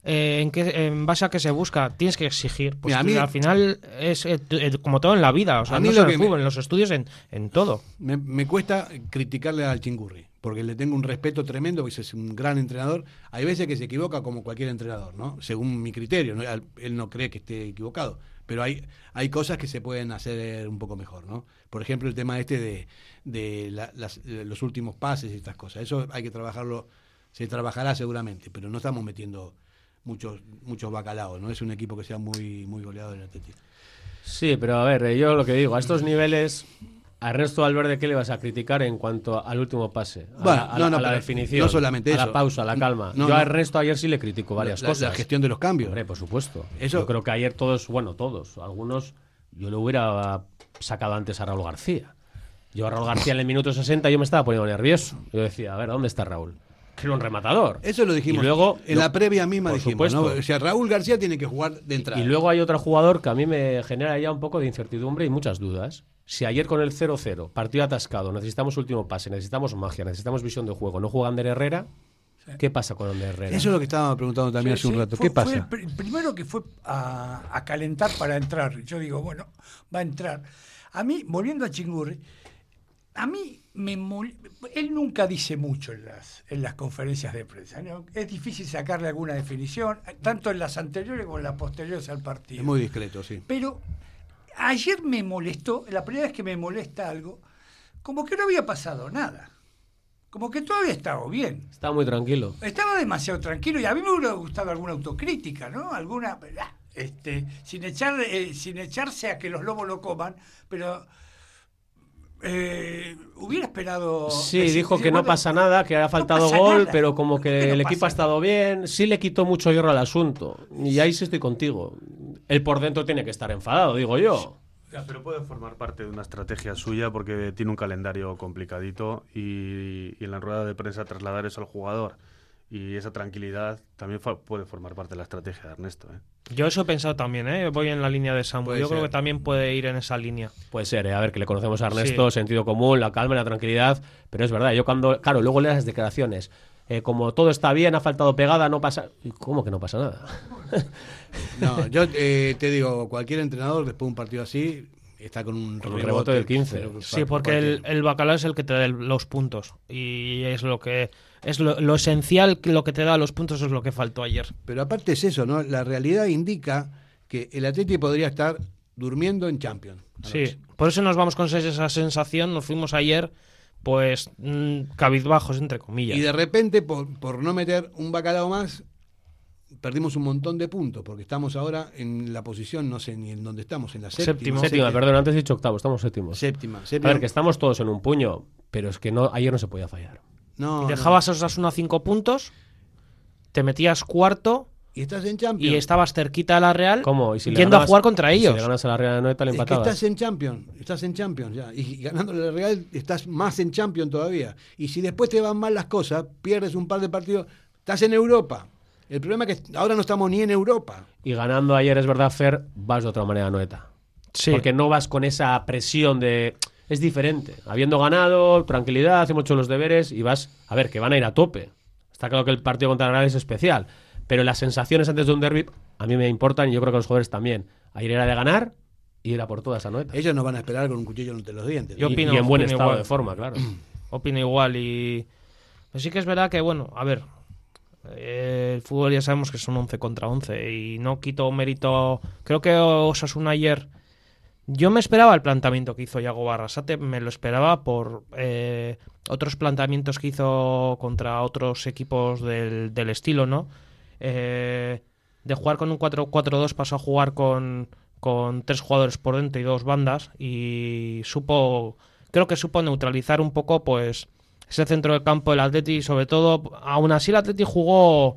eh, ¿en, qué, ¿en base a qué se busca? Tienes que exigir. Pues al final es eh, eh, como todo en la vida, o sea, no solo en en los estudios, en, en todo. Me, cuesta criticarle al Chingurri, porque le tengo un respeto tremendo, porque es un gran entrenador. Hay veces que se equivoca como cualquier entrenador, ¿no? Según mi criterio, él no cree que esté equivocado pero hay, hay cosas que se pueden hacer un poco mejor, ¿no? Por ejemplo, el tema este de, de, los últimos pases y estas cosas. Eso hay que trabajarlo, se trabajará seguramente, pero no estamos metiendo muchos muchos bacalaos, ¿no? Es un equipo que sea muy, muy goleado en Atlético. Sí, pero a ver, yo lo que digo, a estos niveles a Ernesto Valverde, ¿qué le vas a criticar en cuanto al último pase? A, la, la definición. No solamente a la pausa, a la calma. Yo a Ernesto ayer sí le critico varias cosas. La gestión de los cambios. Hombre, por supuesto. Eso... Yo creo que ayer todos, bueno, todos, algunos, yo le hubiera sacado antes a Raúl García. Yo a Raúl García en el minuto 60 yo me estaba poniendo nervioso. Yo decía, a ver, ¿dónde está Raúl? Que era un rematador. Eso lo dijimos. Y luego, en la previa misma dijimos, ¿no? O sea, Raúl García tiene que jugar de entrada. Y luego hay otro jugador que a mí me genera ya un poco de incertidumbre y muchas dudas. Si ayer con el 0-0, partido atascado, necesitamos último pase, necesitamos magia, necesitamos visión de juego, no juega Ander Herrera, ¿qué pasa con Ander Herrera? Eso es lo que estaba preguntando también hace un rato. ¿Qué pasa? Fue el primero que fue a, calentar para entrar. Yo digo, bueno, va a entrar. A mí, volviendo a Chingurri, a mí me él nunca dice mucho en las, en las conferencias de prensa. Es difícil sacarle alguna definición, tanto en las anteriores como en las posteriores al partido. Es muy discreto, sí. Pero ayer me molestó, la primera vez que me molesta algo, como que no había pasado nada. Como que todavía estaba bien. Estaba muy tranquilo. Estaba demasiado tranquilo y a mí me hubiera gustado alguna autocrítica, ¿no? Alguna, este, sin, echar, eh, sin echarse a que los lobos lo coman, pero eh, hubiera esperado. Sí, dijo que no pasa nada, que ha faltado gol, pero como que el equipo ha estado bien. Sí le quitó mucho hierro al asunto. Y ahí sí estoy contigo. Él por dentro tiene que estar enfadado, digo yo. pero puede formar parte de una estrategia suya porque tiene un calendario complicadito y, y en la rueda de prensa trasladar eso al jugador y esa tranquilidad también puede formar parte de la estrategia de Ernesto. ¿eh? Yo eso he pensado también, ¿eh? voy en la línea de Samuel. Yo creo que también puede ir en esa línea. Puede ser, ¿eh? a ver, que le conocemos a Ernesto, sentido común, la calma, la tranquilidad, pero es verdad, yo cuando, claro, luego lees las declaraciones, eh, como todo está bien, ha faltado pegada, no pasa... ¿Cómo que no pasa nada? no, yo te digo, cualquier entrenador después de un partido así está con un, rebote, del 15. Sí, porque el, el, bacalao es el que te da los puntos y es lo que es lo, esencial, lo que te da los puntos es lo que faltó ayer. Pero aparte es eso, ¿no? La realidad indica que el Atleti podría estar durmiendo en Champions. Sí, por eso nos vamos con esa sensación, nos fuimos ayer pues mm, cabizbajos entre comillas. Y de repente por, por no meter un bacalao más perdimos un montón de puntos, porque estamos ahora en la posición, no sé ni en dónde estamos, en la séptima. Séptima, perdón, antes he dicho octavo, estamos séptimos. Séptima, séptima. A ver, que estamos todos en un puño, pero es que no ayer no se podía fallar. No, dejabas a Osasuna cinco puntos, te metías cuarto y estás en Champions. Y estabas cerquita de la Real. ¿Cómo? ¿Y si yendo a jugar contra ellos. Si le ganas a la Real no te es que estás en Champions. Estás en Champions ya. Y ganándole a la Real estás más en Champions todavía. Y si después te van mal las cosas, pierdes un par de partidos, estás en Europa. El problema es que ahora no estamos ni en Europa. Y ganando ayer, es verdad, Fer, vas de otra manera, Noeta. Sí. Porque no vas con esa presión de. Es diferente. Habiendo ganado, tranquilidad, hacemos mucho los deberes y vas. A ver, que van a ir a tope. Está claro que el partido contra la Real es especial. Pero las sensaciones antes de un derby a mí me importan y yo creo que a los jugadores también. Ayer era de ganar y era por toda esa noeta. Ellos no van a esperar con un cuchillo entre los dientes. Yo opino, y, en buen estado de forma, claro. opino igual y. Pues sí que es verdad que, bueno, a ver, el fútbol ya sabemos que son 11 contra 11 y no quito mérito. Creo que Osasuna ayer Yo me esperaba el planteamiento que hizo Yago Barrasate, me lo esperaba por eh, otros planteamientos que hizo contra otros equipos del, del estilo, ¿no? Eh, de jugar con un 4-4-2 pasó a jugar con, con tres jugadores por dentro y dos bandas y supo, creo que supo neutralizar un poco pues ese centro del campo del Atleti sobre todo, aún así el Atleti jugó,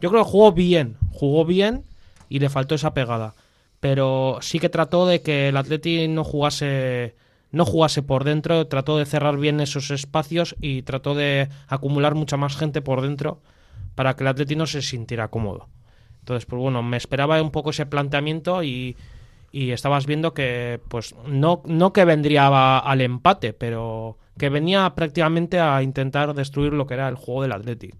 yo creo que jugó bien, jugó bien y le faltó esa pegada. Pero sí que trató de que el Atleti no jugase no jugase por dentro, trató de cerrar bien esos espacios y trató de acumular mucha más gente por dentro para que el Atleti no se sintiera cómodo. Entonces, pues bueno, me esperaba un poco ese planteamiento y, y estabas viendo que, pues, no, no que vendría al empate, pero que venía prácticamente a intentar destruir lo que era el juego del Atleti.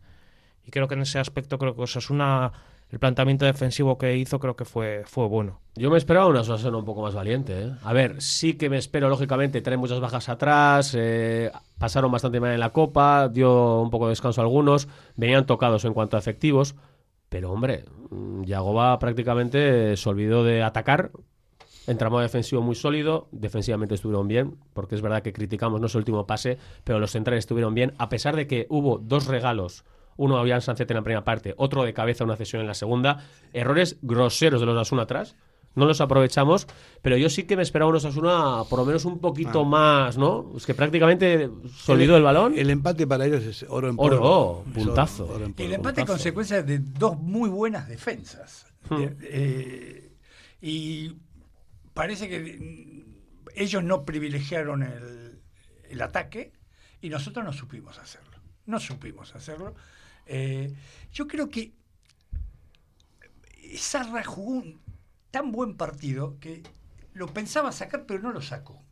Y creo que en ese aspecto creo que es una el planteamiento defensivo que hizo creo que fue, fue bueno. Yo me esperaba una Osasuna un poco más valiente. ¿eh? A ver, sí que me espero, lógicamente, traen muchas bajas atrás, eh, pasaron bastante mal en la Copa, dio un poco de descanso a algunos, venían tocados en cuanto a efectivos, pero hombre, mm, Yagoba prácticamente se olvidó de atacar, entramado defensivo muy sólido, defensivamente estuvieron bien, porque es verdad que criticamos no su último pase, pero los centrales estuvieron bien, a pesar de que hubo dos regalos uno había en Sancet en la primera parte, otro de cabeza una cesión en la segunda. Errores groseros de los Asuna atrás. No los aprovechamos, pero yo sí que me esperaba unos Asuna por lo menos un poquito ah. más, ¿no? Es que prácticamente se olvidó el, balón. El empate para ellos es oro en polvo. Oro, puntazo. el empate es consecuencia de dos muy buenas defensas. Hmm. Eh, eh, y parece que ellos no privilegiaron el, el ataque y nosotros no supimos hacerlo. No supimos hacerlo. Eh, yo creo que Sarra jugó un tan buen partido que lo pensaba sacar, pero no lo sacó.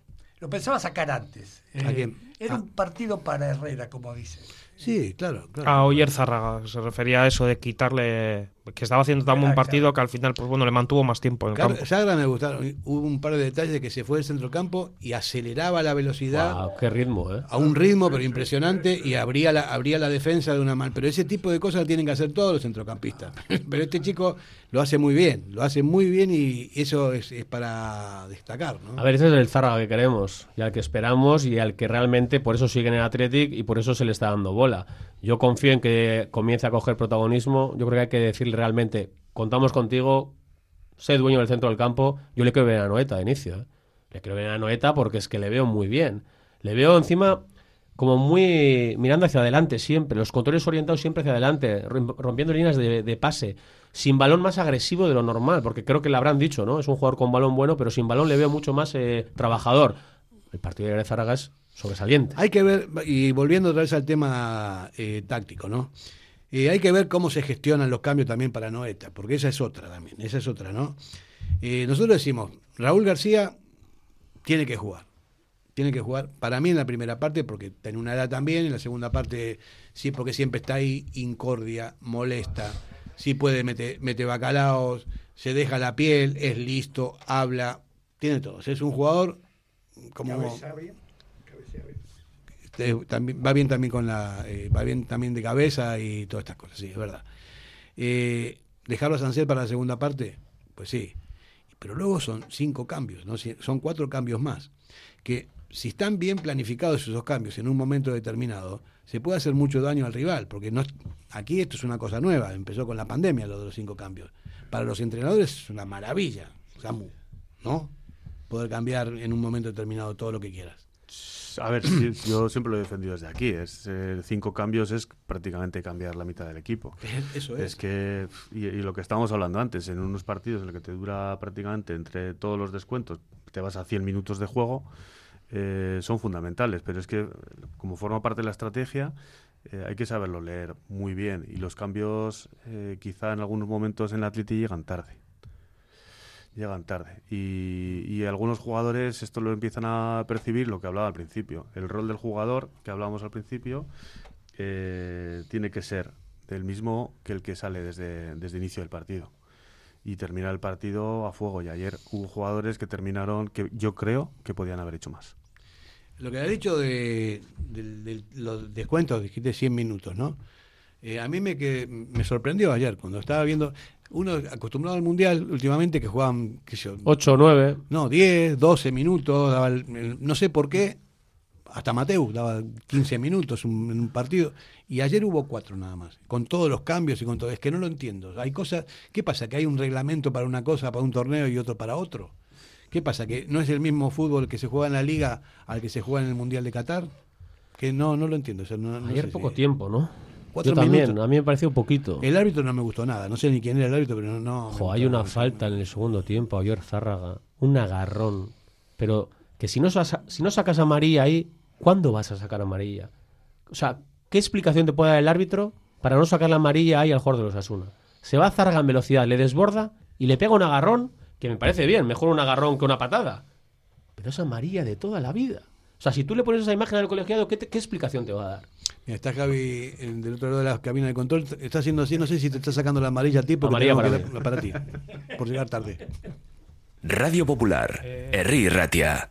Lo pensaba sacar antes. Eh, era un partido para Herrera, como dice. Sí, claro. claro. A Oyer Zárraga se refería a eso de quitarle. Que estaba haciendo tan buen partido que al final, pues bueno, le mantuvo más tiempo en el campo. Sagra me gustaron. Hubo un par de detalles de que se fue del centrocampo y aceleraba la velocidad. qué ritmo, ¿eh? A un ritmo, pero impresionante, y abría la, abría la defensa de una mal. Pero ese tipo de cosas lo tienen que hacer todos los centrocampistas. pero este chico lo hace muy bien, lo hace muy bien y eso es, para destacar. ¿no? A ver, ese es el Zárraga que queremos y al que esperamos y al que realmente por eso sigue en el Athletic y por eso se le está dando bola. Yo confío en que comience a coger protagonismo. Yo creo que hay que decirle realmente, contamos contigo, sé dueño del centro del campo. Yo le quiero ver a Noeta de inicio. ¿eh? Le quiero ver a Noeta porque es que le veo muy bien. Le veo encima como muy mirando hacia adelante siempre, los controles orientados siempre hacia adelante, rompiendo líneas de, pase, sin balón más agresivo de lo normal, porque creo que le habrán dicho, ¿no? Es un jugador con balón bueno, pero sin balón le veo mucho más eh, trabajador. El partido de Zaragas sobresaliente. Hay que ver, y volviendo otra vez al tema eh, táctico, ¿no? Eh, hay que ver cómo se gestionan los cambios también para Noeta, porque esa es otra también, esa es otra, ¿no? Eh, nosotros decimos, Raúl García tiene que jugar, tiene que jugar, para mí en la primera parte, porque tiene una edad también, en la segunda parte sí, porque siempre está ahí, incordia, molesta, sí puede meter, mete bacalaos, se deja la piel, es listo, habla, tiene todo, es un jugador como también, va bien también con la eh, va bien también de cabeza y todas estas cosas, sí, es verdad. Eh, dejarlo a Sancel para la segunda parte, pues sí. Pero luego son cinco cambios, ¿no? son cuatro cambios más. Que si están bien planificados esos cambios en un momento determinado, se puede hacer mucho daño al rival, porque no, aquí esto es una cosa nueva, empezó con la pandemia lo de los cinco cambios. Para los entrenadores es una maravilla, ¿no? Poder cambiar en un momento determinado todo lo que quieras. A ver, yo siempre lo he defendido desde aquí. Es, eh, cinco cambios es prácticamente cambiar la mitad del equipo. Eso es. Es que, y, lo que estábamos hablando antes, en unos partidos en los que te dura prácticamente entre todos los descuentos, te vas a 100 minutos de juego, eh, son fundamentales. Pero es que, como forma parte de la estrategia, eh, hay que saberlo leer muy bien. Y los cambios, quizá en algunos momentos en la Atleti llegan tarde llegan tarde. Y, algunos jugadores esto lo empiezan a percibir, lo que hablaba al principio. El rol del jugador, que hablábamos al principio, eh, tiene que ser del mismo que el que sale desde, desde inicio del partido. Y terminar el partido a fuego. Y ayer hubo jugadores que terminaron que yo creo que podían haber hecho más. Lo que ha dicho de, los descuentos, dijiste 100 minutos, ¿no? Eh, a mí me, que, me sorprendió ayer cuando estaba viendo. Uno acostumbrado al mundial últimamente que jugaban, qué sé yo, 8 9. No, 10, 12 minutos, daba no sé por qué, hasta Mateu daba 15 minutos en un partido, y ayer hubo cuatro nada más, con todos los cambios y con todo. Es que no lo entiendo. Hay cosas, ¿qué pasa? ¿Que hay un reglamento para una cosa, para un torneo y otro para otro? ¿Qué pasa? ¿Que no es el mismo fútbol que se juega en la liga al que se juega en el Mundial de Qatar? Que no, no lo entiendo. ayer poco tiempo, ¿no? Yo también, a mí me pareció un poquito. El árbitro no me gustó nada, no sé ni quién era el árbitro, pero no. hay una falta en el segundo tiempo, ayer Zárraga, un agarrón. Pero que si no, si no sacas a María ahí, ¿cuándo vas a sacar a amarilla? O sea, ¿qué explicación te puede dar el árbitro para no sacar la amarilla ahí al jugador de los Asuna? Se va a Zarga en velocidad, le desborda y le pega un agarrón que me parece bien, mejor un agarrón que una patada. Pero es amarilla de toda la vida. O sea, si tú le pones esa imagen al colegiado, ¿qué, explicación te va a dar? Mira, está Javi del otro lado de la cabina de control, está haciendo así, no sé si te está sacando la amarilla a ti, porque amarilla para, para ti, por llegar tarde. Radio Popular, Erri Ratia.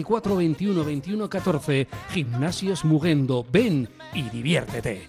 24 21 21 14. Gimnasios Mugendo. Ven y diviértete.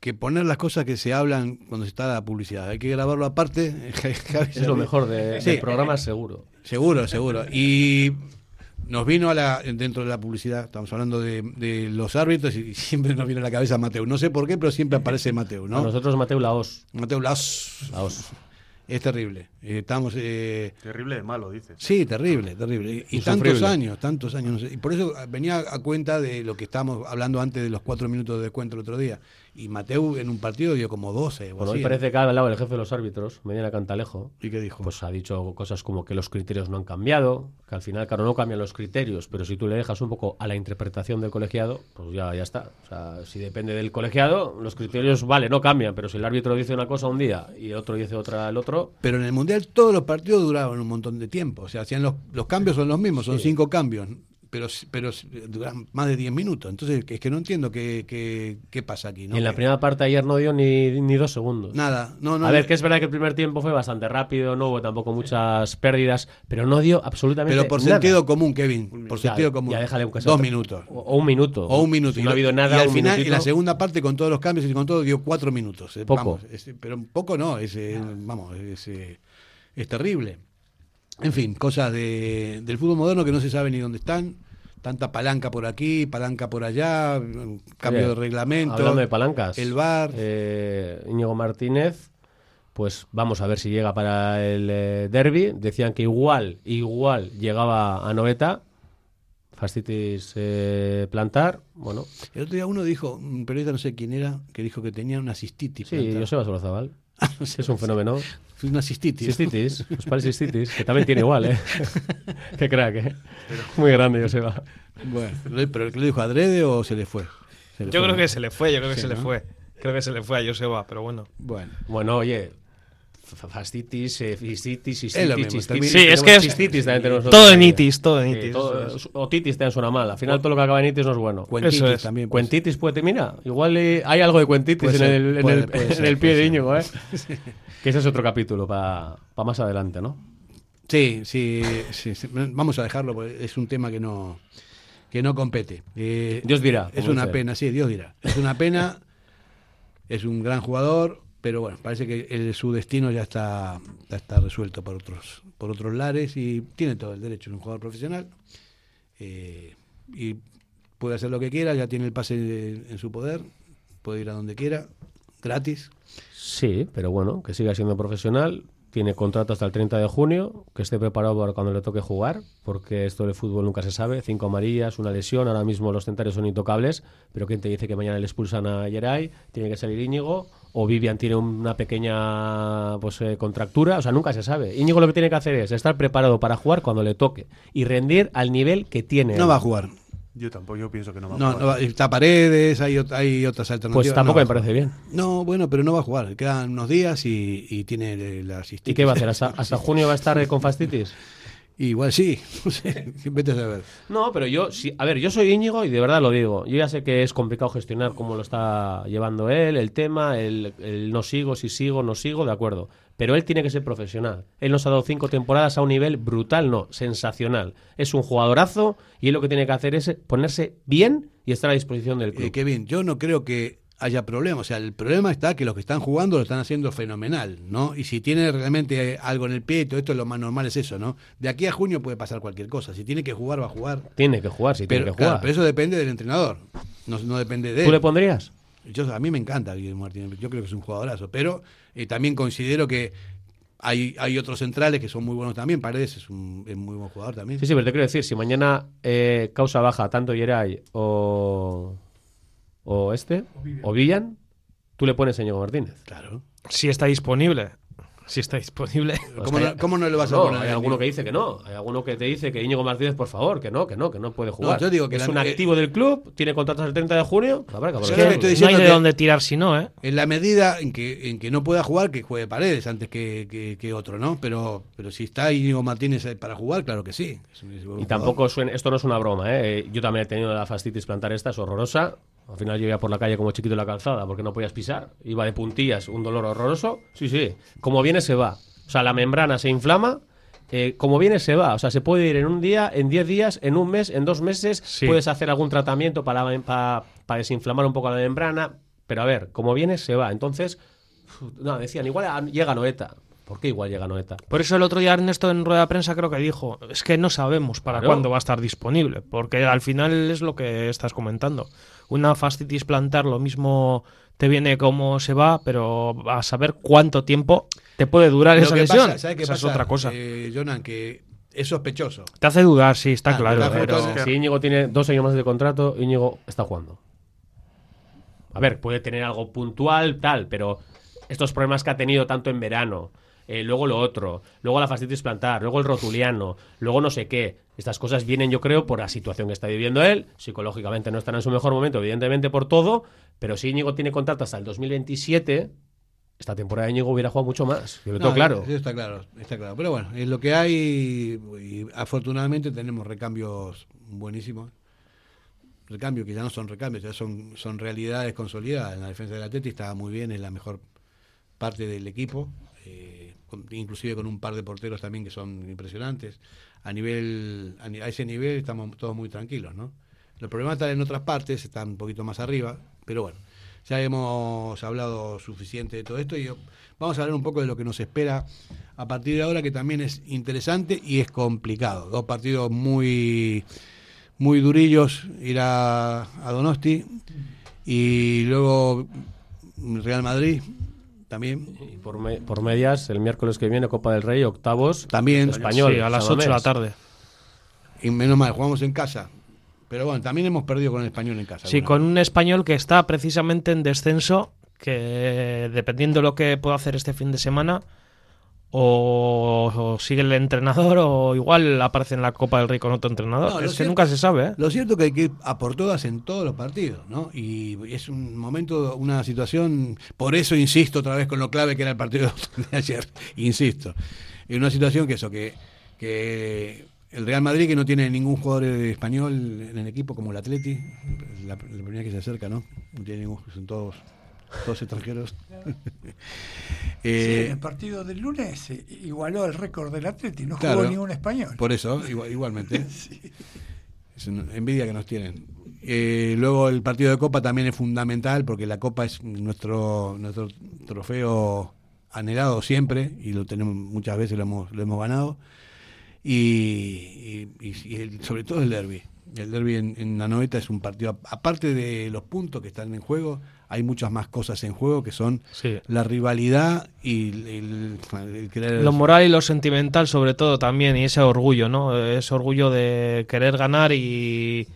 que poner las cosas que se hablan cuando se está la publicidad. Hay que grabarlo aparte. es lo mejor de, del programa, seguro. Seguro, seguro. Y nos vino a la, dentro de la publicidad, estamos hablando de, los árbitros y siempre nos viene a la cabeza Mateo. No sé por qué, pero siempre aparece Mateo, ¿no? nosotros Mateo Laos. Mateo Laos. Laos. Es terrible. Eh, estamos. Eh, terrible de malo, dices. Sí, terrible, terrible. Y, tantos años, tantos años. Y por eso venía a cuenta de lo que estábamos hablando antes de los cuatro minutos de descuento el otro día. Y Mateu en un partido dio como 12. Bueno, hoy parece que ha hablado el jefe de los árbitros, Medina Cantalejo. ¿Y qué dijo? Pues ha dicho cosas como que los criterios no han cambiado, que al final, claro, no cambian los criterios, pero si tú le dejas un poco a la interpretación del colegiado, pues ya, ya está. O sea, si depende del colegiado, los criterios, vale, no cambian, pero si el árbitro dice una cosa un día y el otro dice otra el otro. Pero en el Mundial todos los partidos duraban un montón de tiempo. O sea, hacían los, los cambios son los mismos, son cinco cambios pero, pero duran más de 10 minutos. Entonces, es que no entiendo qué, qué, qué pasa aquí. ¿no? en la primera parte ayer no dio ni, ni dos segundos. Nada, no, no. A ver, que es verdad que el primer tiempo fue bastante rápido, no hubo tampoco muchas pérdidas, pero no dio absolutamente Pero por sentido común, Kevin, por sentido común. Ya déjale un Dos minutos. O, un minuto. O un minuto. no ha habido nada. Y al final, en la segunda parte, con todos los cambios y con todo, dio cuatro minutos. Eh, poco. pero poco no, es, vamos, es, es terrible. En fin, cosas de, del fútbol moderno que no se sabe ni dónde están. Tanta palanca por aquí, palanca por allá, cambio de reglamento. Hablando de palancas. El bar. Eh, Íñigo Martínez, pues vamos a ver si llega para el eh, derby. Decían que igual, igual llegaba a Noeta. Fastitis eh, plantar, bueno. El otro día uno dijo, un periodista no sé quién era, que dijo que tenía una cistitis. Sí, Joseba. es un fenómeno. Es una cistitis. Cistitis, pues parece cistitis, que también tiene igual, ¿eh? Qué crack, ¿eh? Muy grande, Joseba. Bueno, pero ¿el que lo dijo adrede o se le fue? yo creo que se le fue, yo creo que se le fue. Creo que se le fue a Joseba, pero bueno. Bueno, bueno oye, fascitis, eh, cistitis, Sí, es que es todo en itis, todo en itis. otitis te suena mal. Al final todo lo que acaba en itis no es bueno. Cuentitis también. Cuentitis puede, mira, igual hay algo de cuentitis en el, en el, en el pie de Íñigo, ¿eh? que ese es otro capítulo para más adelante, ¿no? Sí, sí, sí, vamos a dejarlo, porque es un tema que no que no compete. Eh, Dios dirá. Es una pena, sí, Dios dirá. Es una pena, es un gran jugador, pero bueno, parece que su destino ya está, está resuelto por otros, por otros lares y tiene todo el derecho, es un jugador profesional eh, y puede hacer lo que quiera, ya tiene el pase en su poder, puede ir a donde quiera, gratis. Sí, pero bueno, que siga siendo profesional, tiene contrato hasta el 30 de junio, que esté preparado para cuando le toque jugar, porque esto del fútbol nunca se sabe. Cinco amarillas, una lesión, ahora mismo los centrales son intocables, pero ¿quién te dice que mañana le expulsan a Yeray? Tiene que salir Íñigo, o Vivian tiene una pequeña pues, eh, contractura, o sea, nunca se sabe. Íñigo lo que tiene que hacer es estar preparado para jugar cuando le toque y rendir al nivel que tiene. No va a jugar. Yo tampoco, yo pienso que no va a jugar. No, está Paredes, hay, hay otras alternativas. Pues tampoco me parece bien. No, bueno, pero no va a jugar. Quedan unos días y, tiene la asistencia. ¿Y qué va a hacer? ¿Hasta, junio va a estar con fastitis? Igual sí, no sé, vete a saber. No, pero yo, sí, a ver, yo soy Íñigo y de verdad lo digo. Yo ya sé que es complicado gestionar cómo lo está llevando él, el tema, el, el no sigo, si sigo, no sigo, de acuerdo pero él tiene que ser profesional. Él nos ha dado cinco temporadas a un nivel brutal, no, sensacional. Es un jugadorazo y él lo que tiene que hacer es ponerse bien y estar a disposición del club. Eh, Kevin, yo no creo que haya problema. O sea, el problema está que los que están jugando lo están haciendo fenomenal, ¿no? Y si tiene realmente algo en el pie, todo esto lo más normal es eso, ¿no? De aquí a junio puede pasar cualquier cosa. Si tiene que jugar, va a jugar. Tiene que jugar, si tiene que jugar. pero eso depende del entrenador, no, no depende de él. ¿Tú le pondrías? Yo, a mí me encanta Guillermo Martínez, yo creo que es un jugadorazo, pero eh, también considero que hay, hay otros centrales que son muy buenos también. Paredes es un muy buen jugador también. Sí, sí, pero te quiero decir, si mañana eh, causa baja tanto Yeray o, o este, o Villan, tú le pones a Ñigo Martínez. Claro. Si está disponible si está disponible. ¿Cómo, no, le vas a poner? Hay alguno que dice que no. Hay alguno que te dice que Íñigo Martínez, por favor, que no, que no, que no puede jugar. yo digo que es un activo del club, tiene contratos el 30 de junio. Habrá que no hay de dónde tirar si no, ¿eh? En la medida en que, en que no pueda jugar, que juegue Paredes antes que, que, otro, ¿no? Pero, pero si está Íñigo Martínez para jugar, claro que sí. y tampoco suena, esto no es una broma, ¿eh? Yo también he tenido la fastitis plantar esta, es horrorosa. Al final yo iba por la calle como chiquito en la calzada porque no podías pisar. Iba de puntillas, un dolor horroroso. Sí, sí. Como viene se va. O sea, la membrana se inflama, eh, como viene se va. O sea, se puede ir en un día, en 10 días, en un mes, en dos meses. Puedes hacer algún tratamiento para, para, desinflamar un poco la membrana. Pero a ver, como viene se va. Entonces, no, decían, igual llega Noeta. ¿Por qué igual llega Noeta? Por eso el otro día Ernesto en rueda de prensa creo que dijo, es que no sabemos para cuándo va a estar disponible, porque al final es lo que estás comentando. Una fastitis plantar lo mismo te viene como se va, pero a saber cuánto tiempo te puede durar esa lesión. esa es otra cosa. Eh, Jonan, que es sospechoso. Te hace dudar, sí, está ah, claro. Pero... Si Íñigo tiene dos años más de contrato, Íñigo está jugando. A ver, puede tener algo puntual, tal, pero estos problemas que ha tenido tanto en verano, eh, luego lo otro, luego la fascitis plantar, luego el rotuliano, luego no sé qué. Estas cosas vienen, yo creo, por la situación que está viviendo él. Psicológicamente no está en su mejor momento, evidentemente por todo, pero si Íñigo tiene contrato hasta el 2027, esta temporada Íñigo hubiera jugado mucho más. Yo lo claro. Eso está claro, está claro. Pero bueno, es lo que hay y, afortunadamente tenemos recambios buenísimo recambio, que ya no son recambios, ya son, son realidades consolidadas. En la defensa del Atleti estaba muy bien, es la mejor parte del equipo, eh, inclusive con un par de porteros también que son impresionantes. A nivel a, ese nivel estamos todos muy tranquilos, ¿no? Los problemas están en otras partes, están un poquito más arriba, pero bueno, ya hemos hablado suficiente de todo esto y vamos a hablar un poco de lo que nos espera a partir de ahora, que también es interesante y es complicado. Dos partidos muy muy durillos ir a, Donosti y luego Real Madrid también. por, por, medias, el miércoles que viene Copa del Rey, octavos. También. Español, a las 8 de la tarde. Y menos mal, jugamos en casa. Pero bueno, también hemos perdido con el español en casa. Sí, con un español que está precisamente en descenso, que dependiendo de lo que pueda hacer este fin de semana, o, sigue el entrenador o igual aparece en la Copa del Rey con otro entrenador. es que nunca se sabe. ¿eh? Lo cierto es que hay que ir a por todas en todos los partidos, ¿no? Y es un momento, una situación, por eso insisto otra vez con lo clave que era el partido de ayer, insisto. En una situación que eso, que, que el Real Madrid que no tiene ningún jugador español en el equipo como el Atleti, la, primera que se acerca, ¿no? No tiene ningún, son todos todos extranjeros. eh, el partido del lunes igualó el récord del Atleti, no jugó ningún español. Por eso, igualmente. Es una envidia que nos tienen. Eh, luego el partido de Copa también es fundamental porque la Copa es nuestro, nuestro trofeo anhelado siempre y lo tenemos muchas veces lo hemos, lo hemos ganado. Y, sobre todo el derby. El derby en, en la noveta es un partido, aparte de los puntos que están en juego, hay muchas más cosas en juego que son la rivalidad y el, querer... Lo moral y lo sentimental sobre todo también, y ese orgullo, ¿no? Ese orgullo de querer ganar y...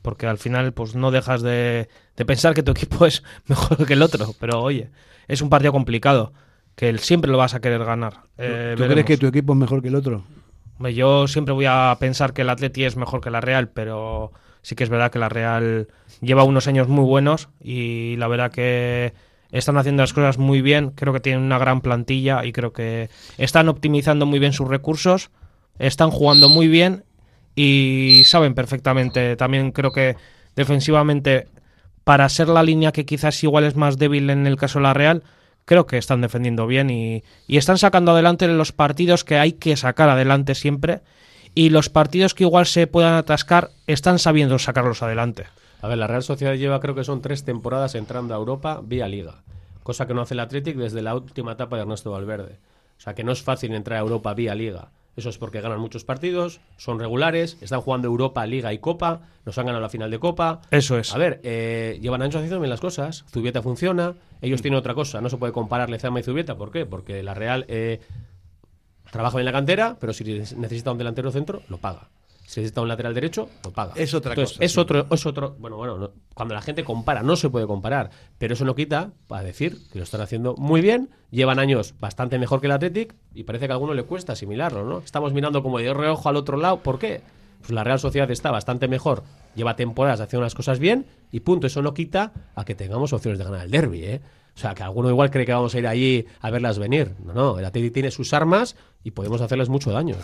Porque al final pues no dejas de, pensar que tu equipo es mejor que el otro, pero oye, es un partido complicado, que él siempre lo vas a querer ganar. Eh, ¿Tú crees que tu equipo es mejor que el otro? Yo siempre voy a pensar que el Atleti es mejor que la Real, pero sí que es verdad que la Real lleva unos años muy buenos y la verdad que están haciendo las cosas muy bien, creo que tienen una gran plantilla y creo que están optimizando muy bien sus recursos, están jugando muy bien y saben perfectamente, también creo que defensivamente para ser la línea que quizás igual es más débil en el caso de la Real, creo que están defendiendo bien y, están sacando adelante los partidos que hay que sacar adelante siempre y los partidos que igual se puedan atascar están sabiendo sacarlos adelante. A ver, la Real Sociedad lleva creo que son tres temporadas entrando a Europa vía Liga, cosa que no hace el Athletic desde la última etapa de Ernesto Valverde. O sea que no es fácil entrar a Europa vía Liga. Eso es porque ganan muchos partidos, son regulares, están jugando Europa, Liga y Copa, nos han ganado la final de Copa. Eso es. A ver, eh, llevan años haciendo bien las cosas. Zubieta funciona, ellos tienen otra cosa, no se puede comparar Lezama y Zubieta. ¿Por qué? Porque la Real eh, trabaja bien la cantera, pero si necesita un delantero centro, lo paga. Si necesita un lateral derecho, lo paga. Es otra cosa. Es otro, es otro. Bueno, bueno, cuando la gente compara, no se puede comparar, pero eso no quita para decir que lo están haciendo muy bien. Llevan años bastante mejor que el Athletic y parece que a alguno le cuesta asimilarlo, ¿no? Estamos mirando como de reojo al otro lado. ¿Por qué? Pues la Real Sociedad está bastante mejor, lleva temporadas haciendo las cosas bien y punto. Eso no quita a que tengamos opciones de ganar el derby, ¿eh? O sea, que alguno igual cree que vamos a ir allí a verlas venir. No, no, el Atleti tiene sus armas y podemos hacerles mucho daño.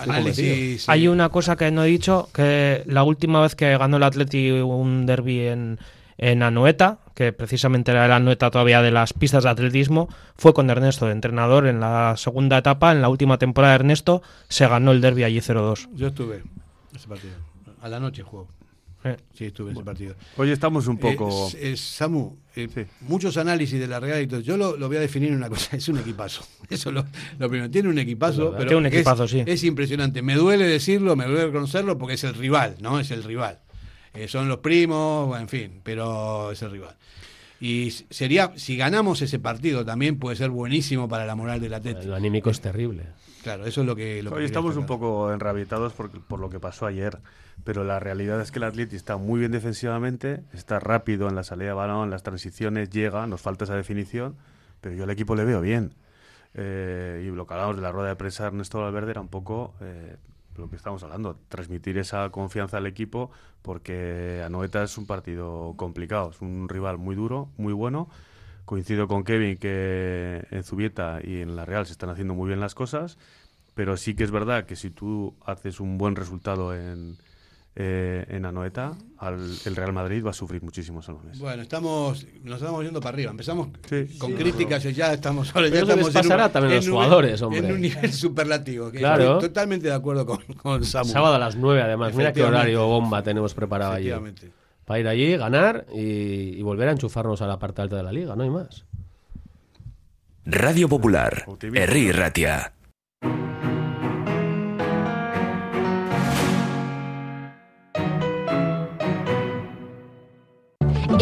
Hay una cosa que no he dicho, que la última vez que ganó el Atleti un derby en, en Anoeta, que precisamente era la Anoeta todavía de las pistas de atletismo, fue con Ernesto de entrenador en la segunda etapa, en la última temporada de Ernesto, se ganó el derby allí 0-2. Yo estuve ese partido. A la noche juego. Eh. Sí, estuve en ese partido. Hoy estamos un poco. Samu, eh, muchos análisis de la Real y todo. Yo lo, voy a definir en una cosa: es un equipazo. Eso lo, lo primero. Tiene un equipazo, pero un equipazo, es, sí. es impresionante. Me duele decirlo, me duele reconocerlo porque es el rival, ¿no? Es el rival. Eh, son los primos, en fin, pero es el rival. Y sería, si ganamos ese partido, también puede ser buenísimo para la moral del Atlético. Lo anímico es terrible. Claro, eso es lo que. Hoy estamos un poco enrabietados por, por lo que pasó ayer pero la realidad es que el Atleti está muy bien defensivamente, está rápido en la salida de balón, en las transiciones, llega, nos falta esa definición, pero yo al equipo le veo bien. Eh, y lo que hablamos de la rueda de prensa de Ernesto Valverde era un poco eh, lo que estamos hablando, transmitir esa confianza al equipo, porque Anoeta es un partido complicado, es un rival muy duro, muy bueno. Coincido con Kevin que en Zubieta y en la Real se están haciendo muy bien las cosas, pero sí que es verdad que si tú haces un buen resultado en, eh, en Anoeta, el Real Madrid va a sufrir muchísimo Bueno, estamos, nos estamos yendo para arriba. Empezamos con críticas y ya estamos ahora ya estamos pasará también los jugadores, hombre. En un nivel superlativo. claro. Estoy totalmente de acuerdo con, con Samu. Sábado a las 9 además. Mira qué horario bomba tenemos preparado allí. Para ir allí, ganar y, y volver a enchufarnos a la parte alta de la liga, no hay más. Radio Popular, Herri Ratia.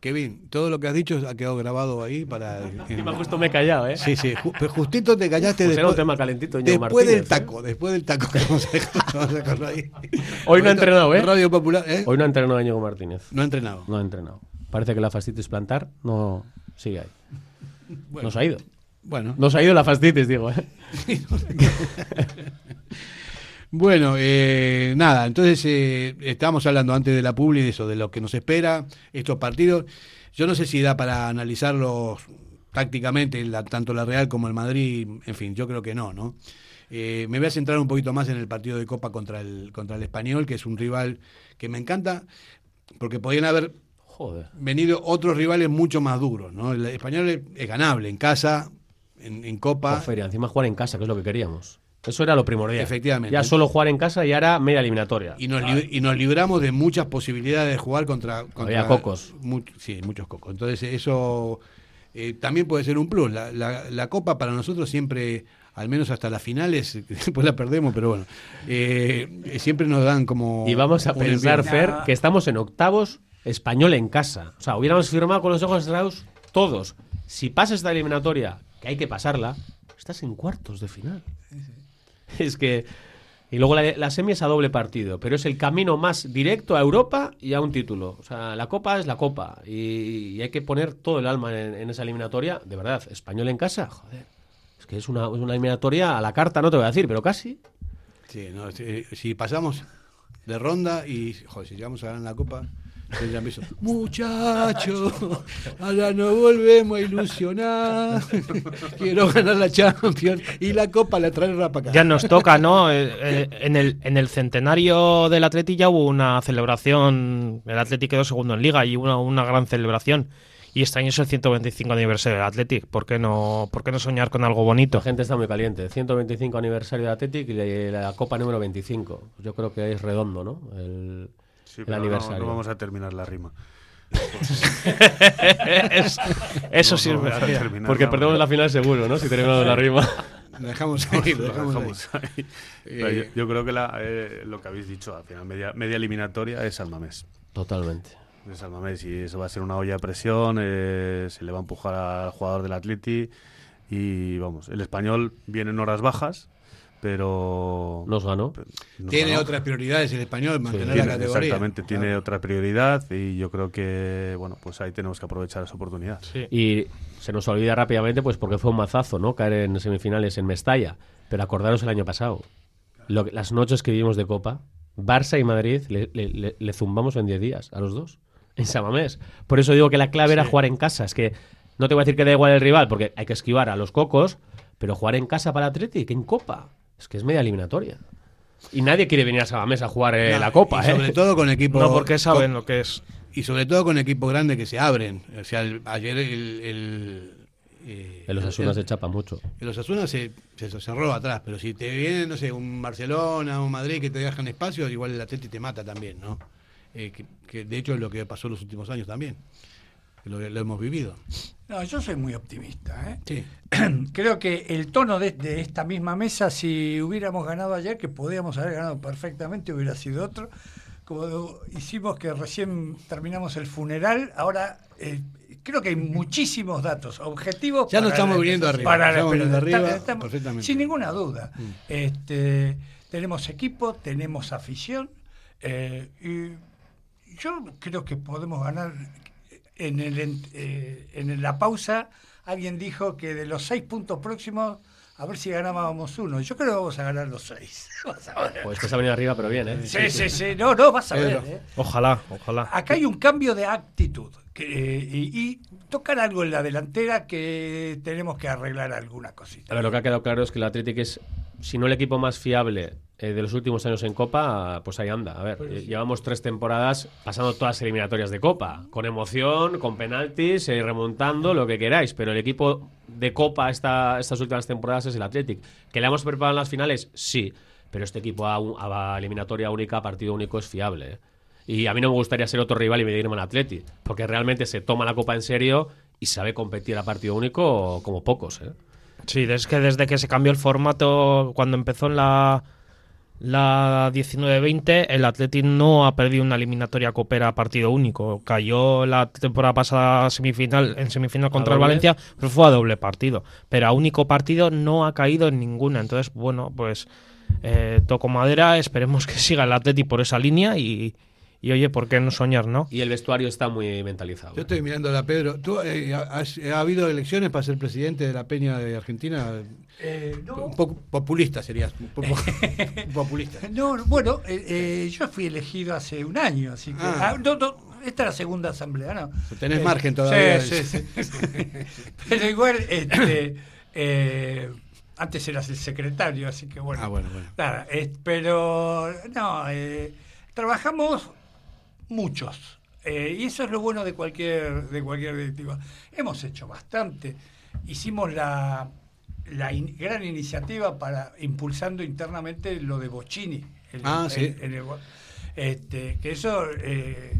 Kevin, todo lo que has dicho ha quedado grabado ahí para. Encima justo me he callado, ¿eh? Sí, sí, pero justito te callaste pues después. Era un tema calentito, Después del ¿eh? taco, después del taco que vamos a, dejarlo ahí. Hoy no ha entrenado, ¿eh? Radio Popular, ¿eh? Hoy no ha entrenado Íñigo Martínez. No ha entrenado. No ha entrenado. Parece que la fastitis plantar no sigue ahí. Bueno, nos ha ido. Bueno. Nos ha ido la fastitis, digo, ¿eh? Bueno, eh, nada, entonces eh, estábamos hablando antes de la publi de eso, de lo que nos espera, estos partidos. Yo no sé si da para analizarlos tácticamente, tanto la Real como el Madrid, en fin, yo creo que no, ¿no? Eh, me voy a centrar un poquito más en el partido de Copa contra el, contra el Español, que es un rival que me encanta, porque podían haber venido otros rivales mucho más duros, ¿no? El Español es, ganable en casa, en, Copa. feria, encima jugar en casa, que es lo que queríamos. Eso era lo primordial. Efectivamente. Ya solo jugar en casa y ahora media eliminatoria. Y nos, y nos libramos de muchas posibilidades de jugar contra. contra Había cocos. sí, muchos cocos. Entonces, eso eh, también puede ser un plus. La, la, Copa para nosotros siempre, al menos hasta las finales, después la perdemos, pero bueno, eh, siempre nos dan como. Y vamos a pensar, Fer, que estamos en octavos español en casa. O sea, hubiéramos firmado con los ojos cerrados todos. Si pasa esta eliminatoria, que hay que pasarla, estás en cuartos de final. es que... Y luego la, semi es a doble partido, pero es el camino más directo a Europa y a un título. O sea, la Copa es la Copa y, hay que poner todo el alma en, esa eliminatoria. De verdad, español en casa, joder. Es que es una, eliminatoria a la carta, no te voy a decir, pero casi. Sí, si, pasamos de ronda y, joder, si llegamos a ganar la Copa, Muchachos, ahora no volvemos a ilusionar. Quiero ganar la Champions y la Copa la trae para acá. Ya nos toca, ¿no? Eh, eh, en, el, en el centenario del Atleti ya hubo una celebración. El Atleti quedó segundo en Liga y hubo una, gran celebración. Y este año es el 125 aniversario del Athletic. ¿Por qué no, por qué no soñar con algo bonito? La gente está muy caliente. 125 aniversario del Athletic y la, Copa número 25. Yo creo que es redondo, ¿no? El, aniversario. No, vamos a terminar la rima. eso sí es verdad. Porque perdemos la final seguro, ¿no? Si terminamos la rima. Dejamos ahí, dejamos, eh, yo, creo que eh, lo que habéis dicho, al final, media, media eliminatoria es Almamés. Totalmente. Es Almamés y eso va a ser una olla de presión, eh, se le va a empujar al jugador del Atleti y vamos, el español viene en horas bajas, pero nos ganó. tiene otras prioridades el español, mantener la categoría. Exactamente, tiene otra prioridad y yo creo que bueno, pues ahí tenemos que aprovechar esa oportunidad. Y se nos olvida rápidamente, pues porque fue un mazazo, ¿no? Caer en semifinales en Mestalla. Pero acordaros el año pasado, lo las noches que vivimos de Copa, Barça y Madrid le, zumbamos en 10 días a los dos en Samamés. Por eso digo que la clave era jugar en casa. Es que no te voy a decir que da igual el rival, porque hay que esquivar a los cocos, pero jugar en casa para Atleti, que en Copa. Es que es media eliminatoria. Y nadie quiere venir a Sabamés a jugar eh, la Copa, y Sobre todo con equipos. No, porque saben lo que es. Y sobre todo con equipos grandes que se abren. O sea, ayer el. Eh, en los Asunas se chapa mucho. En los Asunas se, se, roba atrás, pero si te viene, no sé, un Barcelona, un Madrid que te dejan espacio, igual el Atleti te mata también, ¿no? Eh, que, de hecho es lo que pasó en los últimos años también. Lo, lo hemos vivido. No, yo soy muy optimista. ¿eh? Sí. Creo que el tono de, esta misma mesa, si hubiéramos ganado ayer, que podíamos haber ganado perfectamente, hubiera sido otro. Como hicimos que recién terminamos el funeral, ahora eh, creo que hay muchísimos datos objetivos. Ya no estamos viniendo arriba. arriba sin ninguna duda. Mm. Este, tenemos equipo, tenemos afición. Eh, y yo creo que podemos ganar en, el, eh, en la pausa alguien dijo que de los seis puntos próximos, a ver si ganábamos uno. Yo creo que vamos a ganar los seis. Pues estás a venir arriba, pero bien, ¿eh? Sí, sí, sí. No, no, vas a ver. ¿eh? Ojalá, ojalá. Acá hay un cambio de actitud. Que, y, y, tocar algo en la delantera que tenemos que arreglar alguna cosita. A ver, lo que ha quedado claro es que el Atlético es, si no el equipo más fiable eh, de los últimos años en Copa, pues ahí anda. A ver, pues llevamos tres temporadas pasando todas las eliminatorias de Copa, con emoción, con penaltis, eh, remontando, lo que queráis, pero el equipo de Copa esta, estas últimas temporadas es el Athletic. ¿Que le hemos preparado en las finales? Sí, pero este equipo a, eliminatoria única, partido único, es fiable. ¿eh? Y a mí no me gustaría ser otro rival y medirme en Athletic, porque realmente se toma la Copa en serio y sabe competir a partido único como pocos. ¿eh? Sí, es que desde que se cambió el formato, cuando empezó en la la 19-20, el Athletic no ha perdido una eliminatoria copera a partido único. Cayó la temporada pasada semifinal, en semifinal contra el Valencia, pero fue a doble partido. Pero a único partido no ha caído en ninguna. Entonces, bueno, pues eh, toco madera, esperemos que siga el Athletic por esa línea y, y oye, ¿por qué no soñar, no? Y el vestuario está muy mentalizado. Yo estoy mirando a Pedro. ¿Tú, eh, ¿Ha habido elecciones para ser presidente de la Peña de Argentina? Eh, un poco populista serías. populista. No, bueno, eh, yo fui elegido hace un año, así que. Ah. Ah, esta es la segunda asamblea, ¿no? Tenés margen todavía. Sí, sí, sí, Pero igual, este, antes eras el secretario, así que bueno. Ah, bueno, bueno. Nada, pero no, trabajamos muchos. Eh, y eso es lo bueno de cualquier, de cualquier directiva. Hemos hecho bastante. Hicimos la, la gran iniciativa para impulsando internamente lo de Bocini. ah, sí. este, que eso, eh,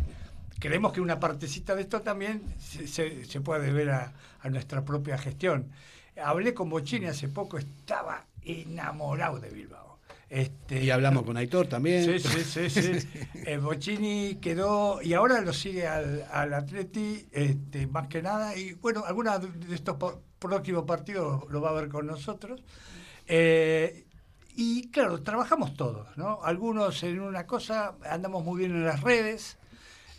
creemos que una partecita de esto también se, se puede deber a, a, nuestra propia gestión. Hablé con Bocini hace poco, estaba enamorado de Bilbao. Este, y hablamos con Aitor también. Sí, sí, sí. sí. Bocini quedó, y ahora lo sigue al, al Atleti, este, más que nada, y bueno, algunos de estos próximos partidos lo va a ver con nosotros. Eh, y claro, trabajamos todos, ¿no? Algunos en una cosa, andamos muy bien en las redes,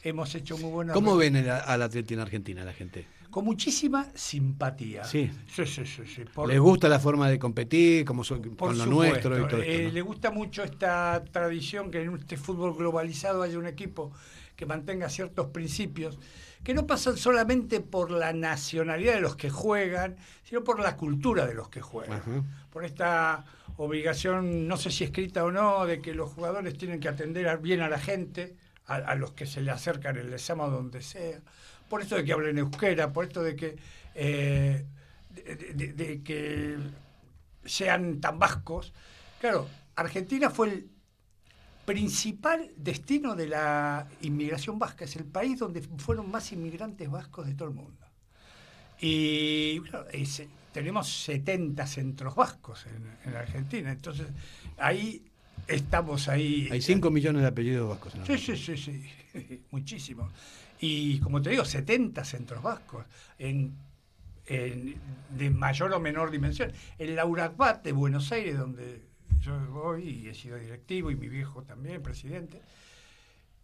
hemos hecho muy buenas... ¿Cómo ven al Atleti en Argentina la gente? Con muchísima simpatía. Sí. Sí, sí, sí. ¿Les gusta la forma de competir, como con lo nuestro y todo eh, Le gusta mucho esta tradición que en este fútbol globalizado haya un equipo que mantenga ciertos principios que no pasan solamente por la nacionalidad de los que juegan, sino por la cultura de los que juegan. Por esta obligación, no sé si escrita o no, de que los jugadores tienen que atender bien a la gente, a, los que se le acercan el examen donde sea por esto de que hablen euskera, por esto de que, eh, de, que sean tan vascos. Claro, Argentina fue el principal destino de la inmigración vasca, es el país donde fueron más inmigrantes vascos de todo el mundo. Y tenemos 70 centros vascos en, Argentina, entonces ahí estamos ahí. Hay 5 millones de apellidos vascos. En sí, sí, sí, sí, muchísimos y como te digo, 70 centros vascos en, de mayor o menor dimensión. El Laurabat de Buenos Aires, donde yo voy y he sido directivo y mi viejo también, presidente,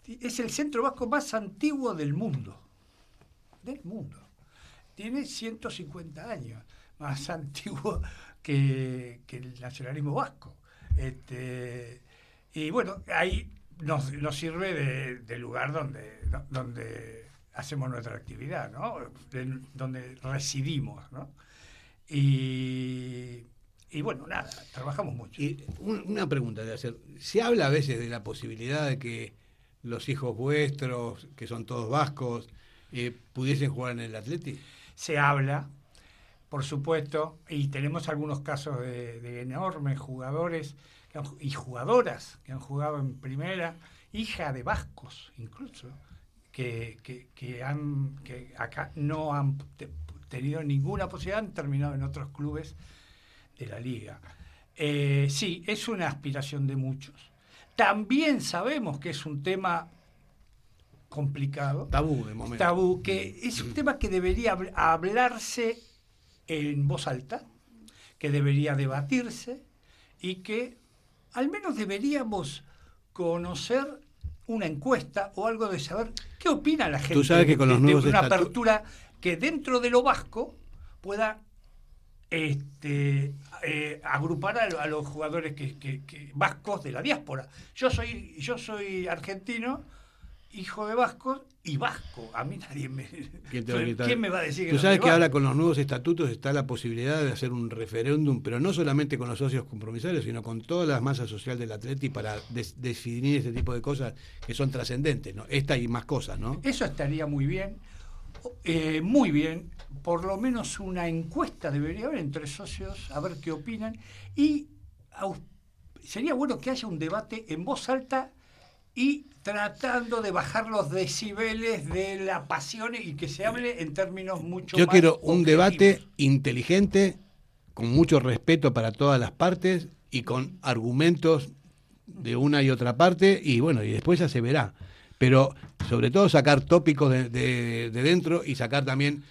es el centro vasco más antiguo del mundo. Del mundo. Tiene 150 años, más antiguo que, el nacionalismo vasco. Este, y bueno, ahí nos, nos sirve de, lugar donde, donde hacemos nuestra actividad, ¿no? donde residimos. ¿no? Y y bueno, nada, trabajamos mucho. Y una pregunta de hacer. ¿Se habla a veces de la posibilidad de que los hijos vuestros, que son todos vascos, eh, pudiesen jugar en el Atleti? Se habla, por supuesto, y tenemos algunos casos de, enormes jugadores y jugadoras que han jugado en primera, hija de vascos incluso, que, que, han, que acá no han tenido ninguna posibilidad, han terminado en otros clubes de la liga. Eh, sí, es una aspiración de muchos. También sabemos que es un tema complicado. Tabú, de momento. Tabú, que es un tema que debería hablarse en voz alta, que debería debatirse y que al menos deberíamos conocer una encuesta o algo de saber qué opina la gente Tú sabes que con los nuevos de una apertura que dentro de lo vasco pueda este, eh, agrupar a, los jugadores que, vascos de la diáspora. Yo soy, yo soy argentino, hijo de vascos y vasco. A mí nadie me. ¿Quién, me va a decir que Tú sabes que ahora con los nuevos estatutos está la posibilidad de hacer un referéndum, pero no solamente con los socios compromisarios, sino con toda la masa social del Atleti para definir ese tipo de cosas que son trascendentes. ¿no? Esta y más cosas, ¿no? Eso estaría muy bien. Eh, muy bien, por lo menos una encuesta debería haber entre socios, a ver qué opinan, y sería bueno que haya un debate en voz alta y tratando de bajar los decibeles de la pasión y que se hable en términos mucho Yo quiero un debate inteligente, con mucho respeto para todas las partes y con argumentos de una y otra parte, y bueno, y después ya se verá. Pero sobre todo sacar tópicos de, dentro y sacar también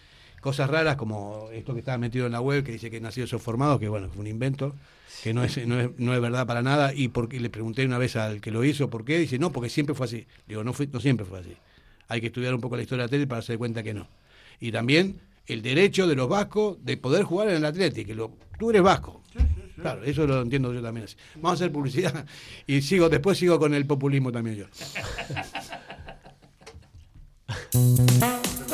cosas raras como esto que estaba metido en la web que dice que nació esos formados, que bueno, fue un invento, que no es, no es, no es verdad para nada, y porque le pregunté una vez al que lo hizo por qué, dice, no, porque siempre fue así. Digo, no, fue, no siempre fue así. Hay que estudiar un poco la historia de tele para darse cuenta que no. Y también el derecho de los vascos de poder jugar en el Atlético, que lo, tú eres vasco. Claro, eso lo entiendo yo también así. Vamos a hacer publicidad y sigo, después sigo con el populismo también yo.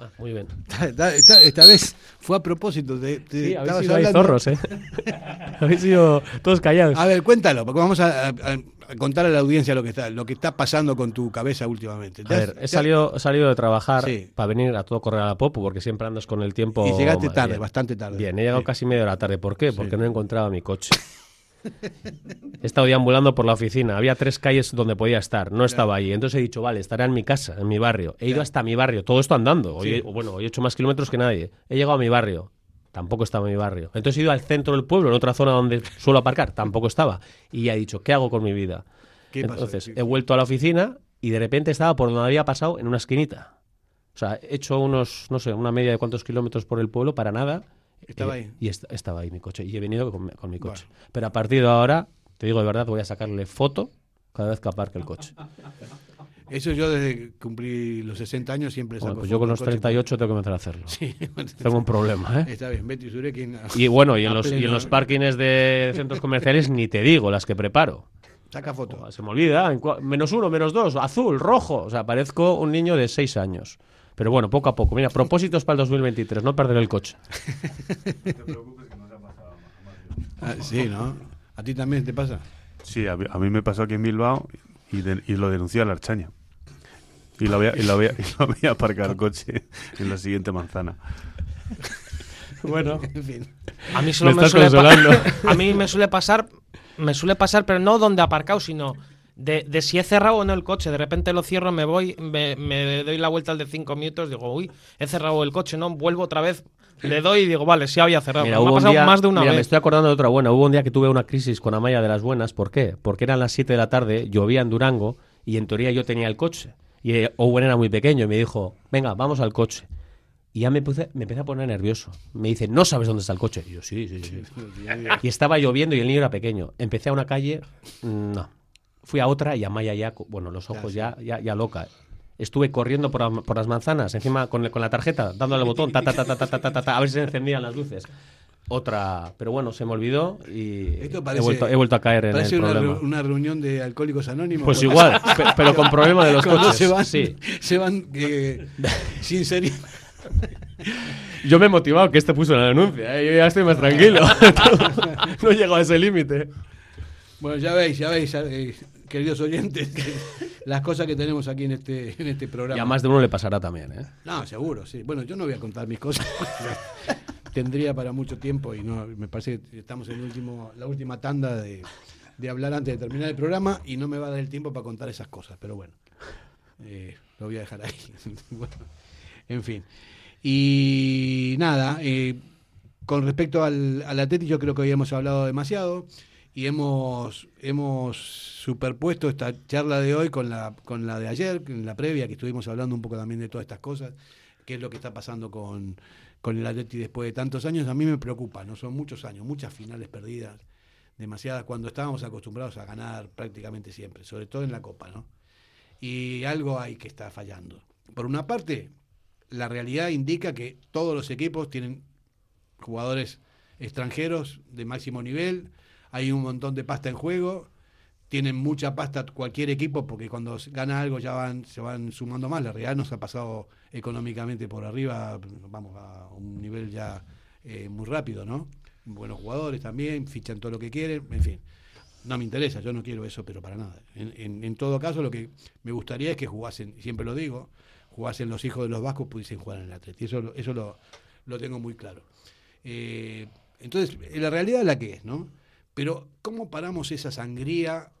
Ah, muy bien. Esta, vez fue a propósito. De, sí, habéis sido zorros, ¿eh? habéis sido todos callados. A ver, cuéntalo, porque vamos a, contar a la audiencia lo que está lo que está pasando con tu cabeza últimamente. A ver, he salido, salido de trabajar para venir a todo correr a la Popu, porque siempre andas con el tiempo... Y llegaste tarde, bastante tarde. Bien, he llegado casi media hora tarde. ¿Por qué? Porque no he encontrado mi coche. He estado deambulando por la oficina. Había tres calles donde podía estar. No estaba ahí. Entonces he dicho, vale, estará en mi casa, en mi barrio. He ido hasta mi barrio. Todo esto andando. Hoy, Bueno, hoy he hecho más kilómetros que nadie. He llegado a mi barrio. Tampoco estaba en mi barrio. Entonces he ido al centro del pueblo, en otra zona donde suelo aparcar. Tampoco estaba. Y he dicho, ¿qué hago con mi vida? Entonces he vuelto a la oficina y de repente estaba por donde había pasado en una esquinita. O sea, he hecho unos, no sé, una media de cuántos kilómetros por el pueblo para nada estaba ahí. Y estaba ahí mi coche. Y he venido con, mi coche. Pero a partir de ahora, te digo de verdad, voy a sacarle foto cada vez que aparque el coche. Eso yo desde que cumplí los 60 años siempre saco pues yo con los 38 tengo que empezar a hacerlo. Sí, tengo un problema, ¿eh? Está bien, Betty Y bueno, y en los, y en los parkings de centros comerciales ni te digo las que preparo. Saca foto. Se me olvida. Menos uno, menos dos, azul, rojo. O sea, parezco un niño de seis años. Pero bueno, poco a poco. Mira, propósitos para el 2023, no perder el coche. no te preocupes que nos ha pasado ah, sí, ¿no? ¿A ti también te pasa? Sí, a, mí me pasó aquí en Bilbao y, lo denuncié a la Archaña. Y lo voy a, y lo voy a, y lo aparcar el coche en la siguiente manzana. Bueno, en fin. A mí solo me, suele a mí me suele pasar, me suele pasar, pero no donde aparcado, sino de, de, si he cerrado o no el coche. De repente lo cierro, me voy, me, doy la vuelta al de cinco minutos, digo, uy, he cerrado el coche, no, vuelvo otra vez. Le doy y digo, vale, sí había cerrado. Mira, me ha pasado más de una mira, me estoy acordando de otra buena. Hubo un día que tuve una crisis con Amaya de las buenas. ¿Por qué? Porque eran las 7 de la tarde, llovía en Durango y en teoría yo tenía el coche. Y eh, Owen era muy pequeño y me dijo, venga, vamos al coche. Y ya me, puse, me empecé a poner nervioso. Me dice, ¿no sabes dónde está el coche? Y yo, sí, sí, sí. y estaba lloviendo y el niño era pequeño. Empecé a una calle, mm, no. Fui a otra y a Maya ya, bueno, los ojos ya, ya, ya loca. Estuve corriendo por, por las manzanas, encima con, con, la tarjeta, dándole al botón, ta, ta, ta, ta, ta, ta, ta, ta, a ver si se encendían las luces. Otra, pero bueno, se me olvidó y he, vuelto, he, vuelto, a caer en el una, problema. una reunión de alcohólicos anónimos. Pues igual, pero con problema de los coches. Se van, sí. se van eh, sin ser yo me he motivado que este puso la denuncia, ¿eh? yo ya estoy más tranquilo. no he llegado a ese límite. Bueno, ya veis, ya veis, queridos oyentes, las cosas que tenemos aquí en este, en este programa. Y a más de uno le pasará también, ¿eh? No, seguro, sí. Bueno, yo no voy a contar mis cosas. Tendría para mucho tiempo y no me parece que estamos en último, la última tanda de, hablar antes de terminar el programa y no me va a dar el tiempo para contar esas cosas, pero bueno, eh, lo voy a dejar ahí. bueno, en fin. Y nada, eh, con respecto al, al yo creo que hoy hemos hablado demasiado y hemos, hemos superpuesto esta charla de hoy con la, con la de ayer, en la previa, que estuvimos hablando un poco también de todas estas cosas, qué es lo que está pasando con, con el Atleti después de tantos años. A mí me preocupa, no son muchos años, muchas finales perdidas, demasiadas, cuando estábamos acostumbrados a ganar prácticamente siempre, sobre todo en la Copa, ¿no? Y algo hay que está fallando. Por una parte, la realidad indica que todos los equipos tienen jugadores extranjeros de máximo nivel, hay un montón de pasta en juego, tienen mucha pasta cualquier equipo porque cuando gana algo ya van se van sumando más. La realidad nos ha pasado económicamente por arriba, vamos a un nivel ya eh, muy rápido, ¿no? Buenos jugadores también, fichan todo lo que quieren, en fin. No me interesa, yo no quiero eso, pero para nada. En, en todo caso, lo que me gustaría es que jugasen, siempre lo digo, jugasen los hijos de los vascos, pudiesen jugar en el Atleti. Eso, eso lo, lo tengo muy claro. Eh, entonces, la realidad es la que es, ¿no? Pero, ¿cómo paramos esa sangría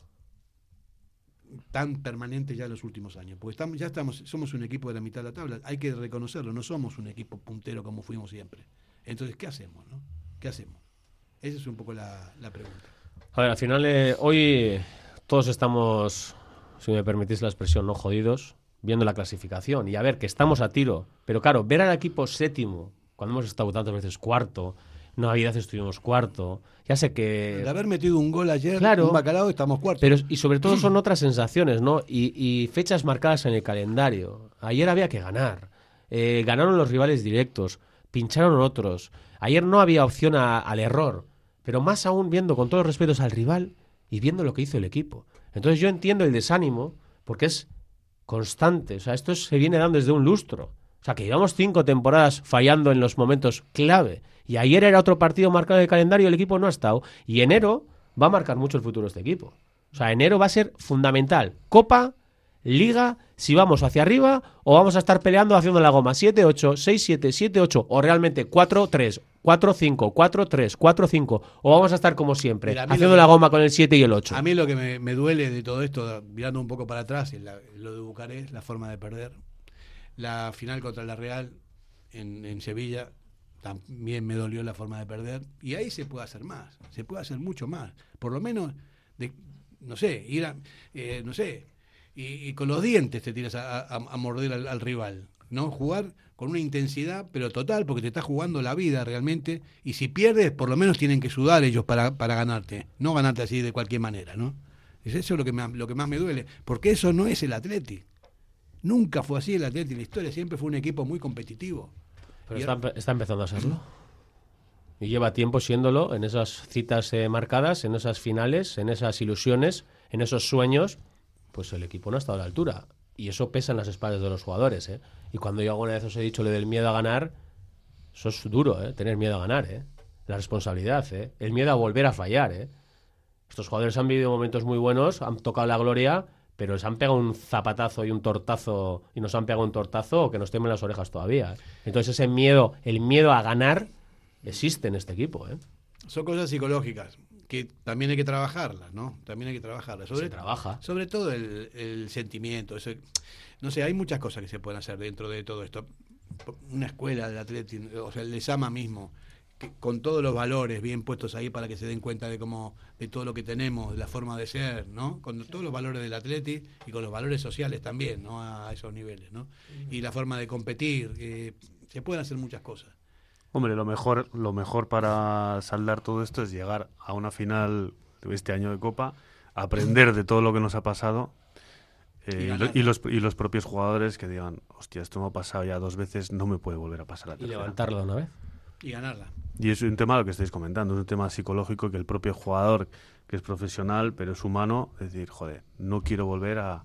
tan permanente ya en los últimos años? Porque estamos, ya estamos, somos un equipo de la mitad de la tabla, hay que reconocerlo, no somos un equipo puntero como fuimos siempre. Entonces, ¿qué hacemos? No? ¿Qué hacemos? Esa es un poco la, pregunta. A ver, al final, eh, hoy todos estamos, si me permitís la expresión, no jodidos, viendo la clasificación y a ver que estamos a tiro. Pero claro, ver al equipo séptimo, cuando hemos estado tantas veces cuarto, Navidad estuvimos cuarto. Ya sé que. De haber metido un gol ayer, claro, un bacalao, estamos cuarto. Pero, y sobre todo son otras sensaciones, ¿no? Y, fechas marcadas en el calendario. Ayer había que ganar. Eh, ganaron los rivales directos, pincharon otros. Ayer no había opción al error. Pero más aún viendo con todos los respetos al rival y viendo lo que hizo el equipo. Entonces yo entiendo el desánimo, porque es constante. O sea, esto se viene dando desde un lustro. O sea, que llevamos cinco temporadas fallando en los momentos clave. Y ayer era otro partido marcado el calendario y el equipo no ha estado. Y enero va a marcar mucho el futuro de este equipo. O sea, enero va a ser fundamental. Copa, Liga, si vamos hacia arriba o vamos a estar peleando haciendo la goma 7-8, 6-7, 7-8 o realmente 4-3, 4-5, 4-3, 4-5 o vamos a estar como siempre haciendo la goma con el 7 y el 8. A mí lo que me, duele de todo esto, mirando un poco para atrás, es lo de Bucarest, la forma de perder. La final contra la Real en, Sevilla también me dolió la forma de perder. Y ahí se puede hacer más, se puede hacer mucho más. Por lo menos, de, no sé, ir a, eh, no sé, y, con los dientes te tiras a, morder al, rival. ¿no? Jugar con una intensidad, pero total, porque te estás jugando la vida realmente. Y si pierdes, por lo menos tienen que sudar ellos para, para ganarte. No ganarte así de cualquier manera, ¿no? Es eso lo que, lo que más me duele. Porque eso no es el Atleti. Nunca fue así el Atleti en la historia, siempre fue un equipo muy competitivo. Pero está, empezando a serlo. Y lleva tiempo siéndolo en esas citas eh, marcadas, en esas finales, en esas ilusiones, en esos sueños, pues el equipo no ha estado a la altura. Y eso pesa en las espaldas de los jugadores. ¿eh? Y cuando yo alguna vez os he dicho lo del miedo a ganar, eso es duro, ¿eh? tener miedo a ganar. ¿eh? La responsabilidad, ¿eh? el miedo a volver a fallar. ¿eh? Estos jugadores han vivido momentos muy buenos, han tocado la gloria, pero les han pegado un zapatazo y un tortazo y nos han pegado un tortazo que nos temen las orejas todavía. ¿eh? Entonces ese miedo, el miedo a ganar, existe en este equipo. ¿eh? Son cosas psicológicas que también hay que trabajarlas, ¿no? También hay que trabajarlas. Sobre, se trabaja. Sobre todo el, sentimiento. no sé, hay muchas cosas que se pueden hacer dentro de todo esto. Una escuela del Atlético, o sea, el Lesama mismo, con todos los valores bien puestos ahí para que se den cuenta de cómo, de todo lo que tenemos, de la forma de ser, ¿no? Con todos los valores del Atleti y con los valores sociales también, ¿no? A esos niveles, ¿no? Y la forma de competir, se pueden hacer muchas cosas. Hombre, lo mejor, lo mejor para saldar todo esto es llegar a una final de este año de Copa, aprender de todo lo que nos ha pasado eh, y, los, y los propios jugadores que digan, hostia, esto me ha pasado ya dos veces, no me puede volver a pasar a Y levantarlo una vez. Y ganarla. Y es un tema lo que estáis comentando, es un tema psicológico que el propio jugador, que es profesional, pero es humano, es decir, joder, no quiero volver a,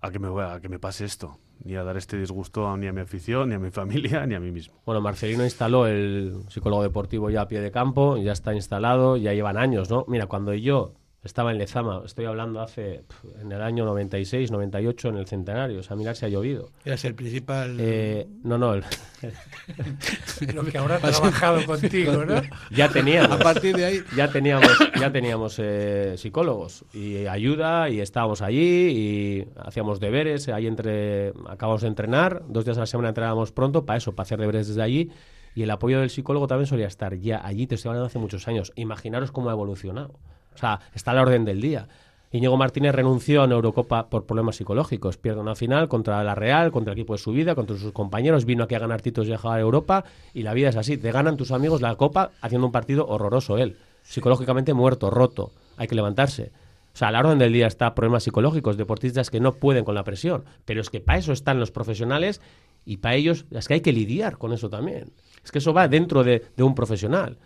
a que me, a que me pase esto ni a dar este disgusto ni a mi afición, ni a mi familia, ni a mí mismo. Bueno, Marcelino instaló el psicólogo deportivo ya a pie de campo, ya está instalado, ya llevan años, ¿no? Mira, cuando yo estaba en Lezama, estoy hablando hace, en el año 96, 98, en el centenario. O sea, mirar si ha llovido. Eras el principal. Eh, no, no. El... Lo que habrá trabajado contigo, ¿no? Ya teníamos. A partir de ahí. Ya teníamos, ya teníamos eh, psicólogos y ayuda y estábamos allí y hacíamos deberes. Ahí entre. Acabamos de entrenar, dos días a la semana entrenábamos pronto para eso, para hacer deberes desde allí. Y el apoyo del psicólogo también solía estar ya allí, te estoy hablando hace muchos años. Imaginaros cómo ha evolucionado. O sea, está a la orden del día. Íñigo Martínez renunció a Eurocopa por problemas psicológicos. Pierde una final contra la Real, contra el equipo de su vida, contra sus compañeros. Vino aquí a ganar títulos y a Europa. Y la vida es así. Te ganan tus amigos la Copa haciendo un partido horroroso él. Psicológicamente muerto, roto. Hay que levantarse. O sea, a la orden del día está problemas psicológicos, deportistas que no pueden con la presión. Pero es que para eso están los profesionales y para ellos es que hay que lidiar con eso también. Es que eso va dentro de un profesional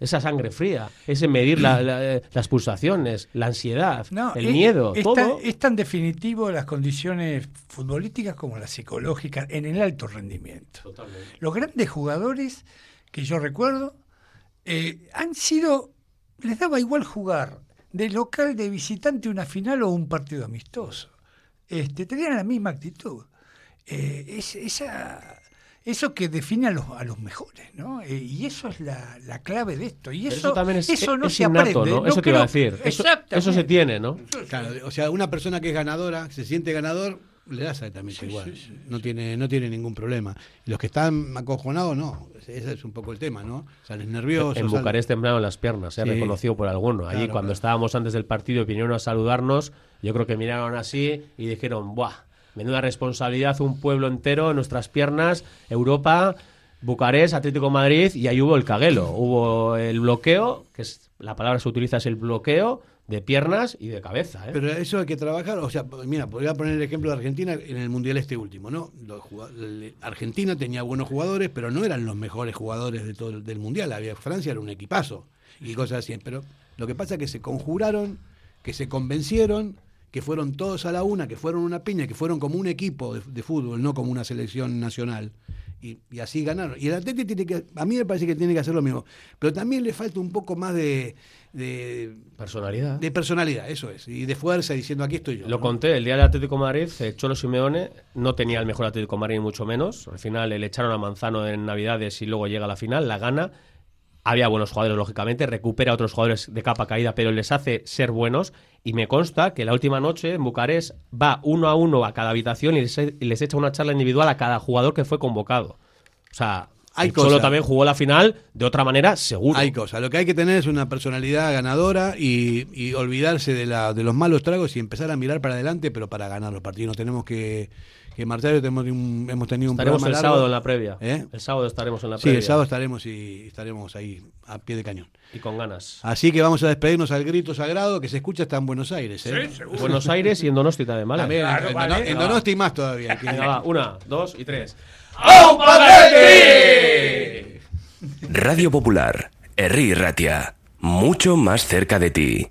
esa sangre fría, ese medir las pulsaciones, la ansiedad, el miedo, es, todo. es tan definitivo las condiciones futbolísticas como las psicológicas en el alto rendimiento. Los grandes jugadores que yo recuerdo eh, han sido, les daba igual jugar de local, de visitante, una final o un partido amistoso. Este, tenían la misma actitud. Eh, es, esa eso que define a los, a los mejores, ¿no? Eh, y eso es la, la, clave de esto. Y eso, también es, eso no se aprende. ¿no? Eso te iba a decir. Eso, eso, se tiene, ¿no? Claro, o sea, una persona que es ganadora, se siente ganador, le das exactamente igual. no, tiene, no tiene ningún problema. los que están acojonados, no. Ese es un poco el tema, ¿no? Salen nerviosos. En Bucarest temblaron las piernas, se ha reconocido por alguno. Allí, cuando estábamos antes del partido y vinieron a saludarnos, yo creo que miraron así y dijeron, ¡buah! Menuda responsabilidad, un pueblo entero en nuestras piernas, Europa, Bucarest, Atlético Madrid, y ahí hubo el caguelo. Hubo el bloqueo, que es la palabra que se utiliza es el bloqueo de piernas y de cabeza. ¿eh? Pero eso hay que trabajar. O sea, mira, podría poner el ejemplo de Argentina en el Mundial este último, ¿no? Argentina tenía buenos jugadores, pero no eran los mejores jugadores de todo del Mundial. Había, Francia era un equipazo y cosas así. Pero lo que pasa es que se conjuraron, que se convencieron que fueron todos a la una, que fueron una piña, que fueron como un equipo de, fútbol, no como una selección nacional. Y, así ganaron. Y el Atlético tiene que, a mí me parece que tiene que hacer lo mismo. Pero también le falta un poco más de, personalidad. De personalidad, eso es. Y de fuerza, diciendo aquí estoy yo. Lo conté, el día del Atlético Madrid, eh, Cholo Simeone no tenía el mejor Atlético Madrid, mucho menos. Al final le echaron a Manzano en Navidades y luego llega a la final, la gana. Había buenos jugadores, lógicamente, recupera a otros jugadores de capa caída, pero les hace ser buenos. Y me consta que la última noche en Bucarest va uno a uno a cada habitación y les, echa una charla individual a cada jugador que fue convocado. O sea, hay Solo también jugó la final de otra manera, seguro. Hay cosas. Lo que hay que tener es una personalidad ganadora y, olvidarse de, la, de los malos tragos y empezar a mirar para adelante, pero para ganar los partidos. No tenemos que que Marcelo tenemos hemos tenido un estaremos el sábado en la previa. ¿Eh? El sábado estaremos en la previa. Sí, el sábado estaremos y estaremos ahí a pie de cañón. Y con ganas. Así que vamos a despedirnos al grito sagrado que se escucha hasta en Buenos Aires. ¿eh? Sí, Buenos Aires y en Donosti también, ¿vale? en, Donosti más todavía. una, dos y tres. Radio Popular, Erri Ratia, mucho más cerca de ti.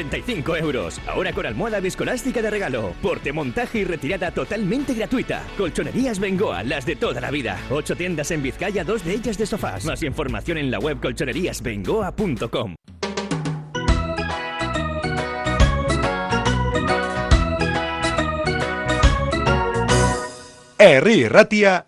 395 euros. Ahora con almohada viscoelástica de regalo. Porte, montaje y retirada totalmente gratuita. Colchonerías Bengoa, las de toda la vida. Ocho tiendas en Vizcaya, dos de ellas de sofás. Más información en la web colchoneríasbengoa.com. Herri Ratia.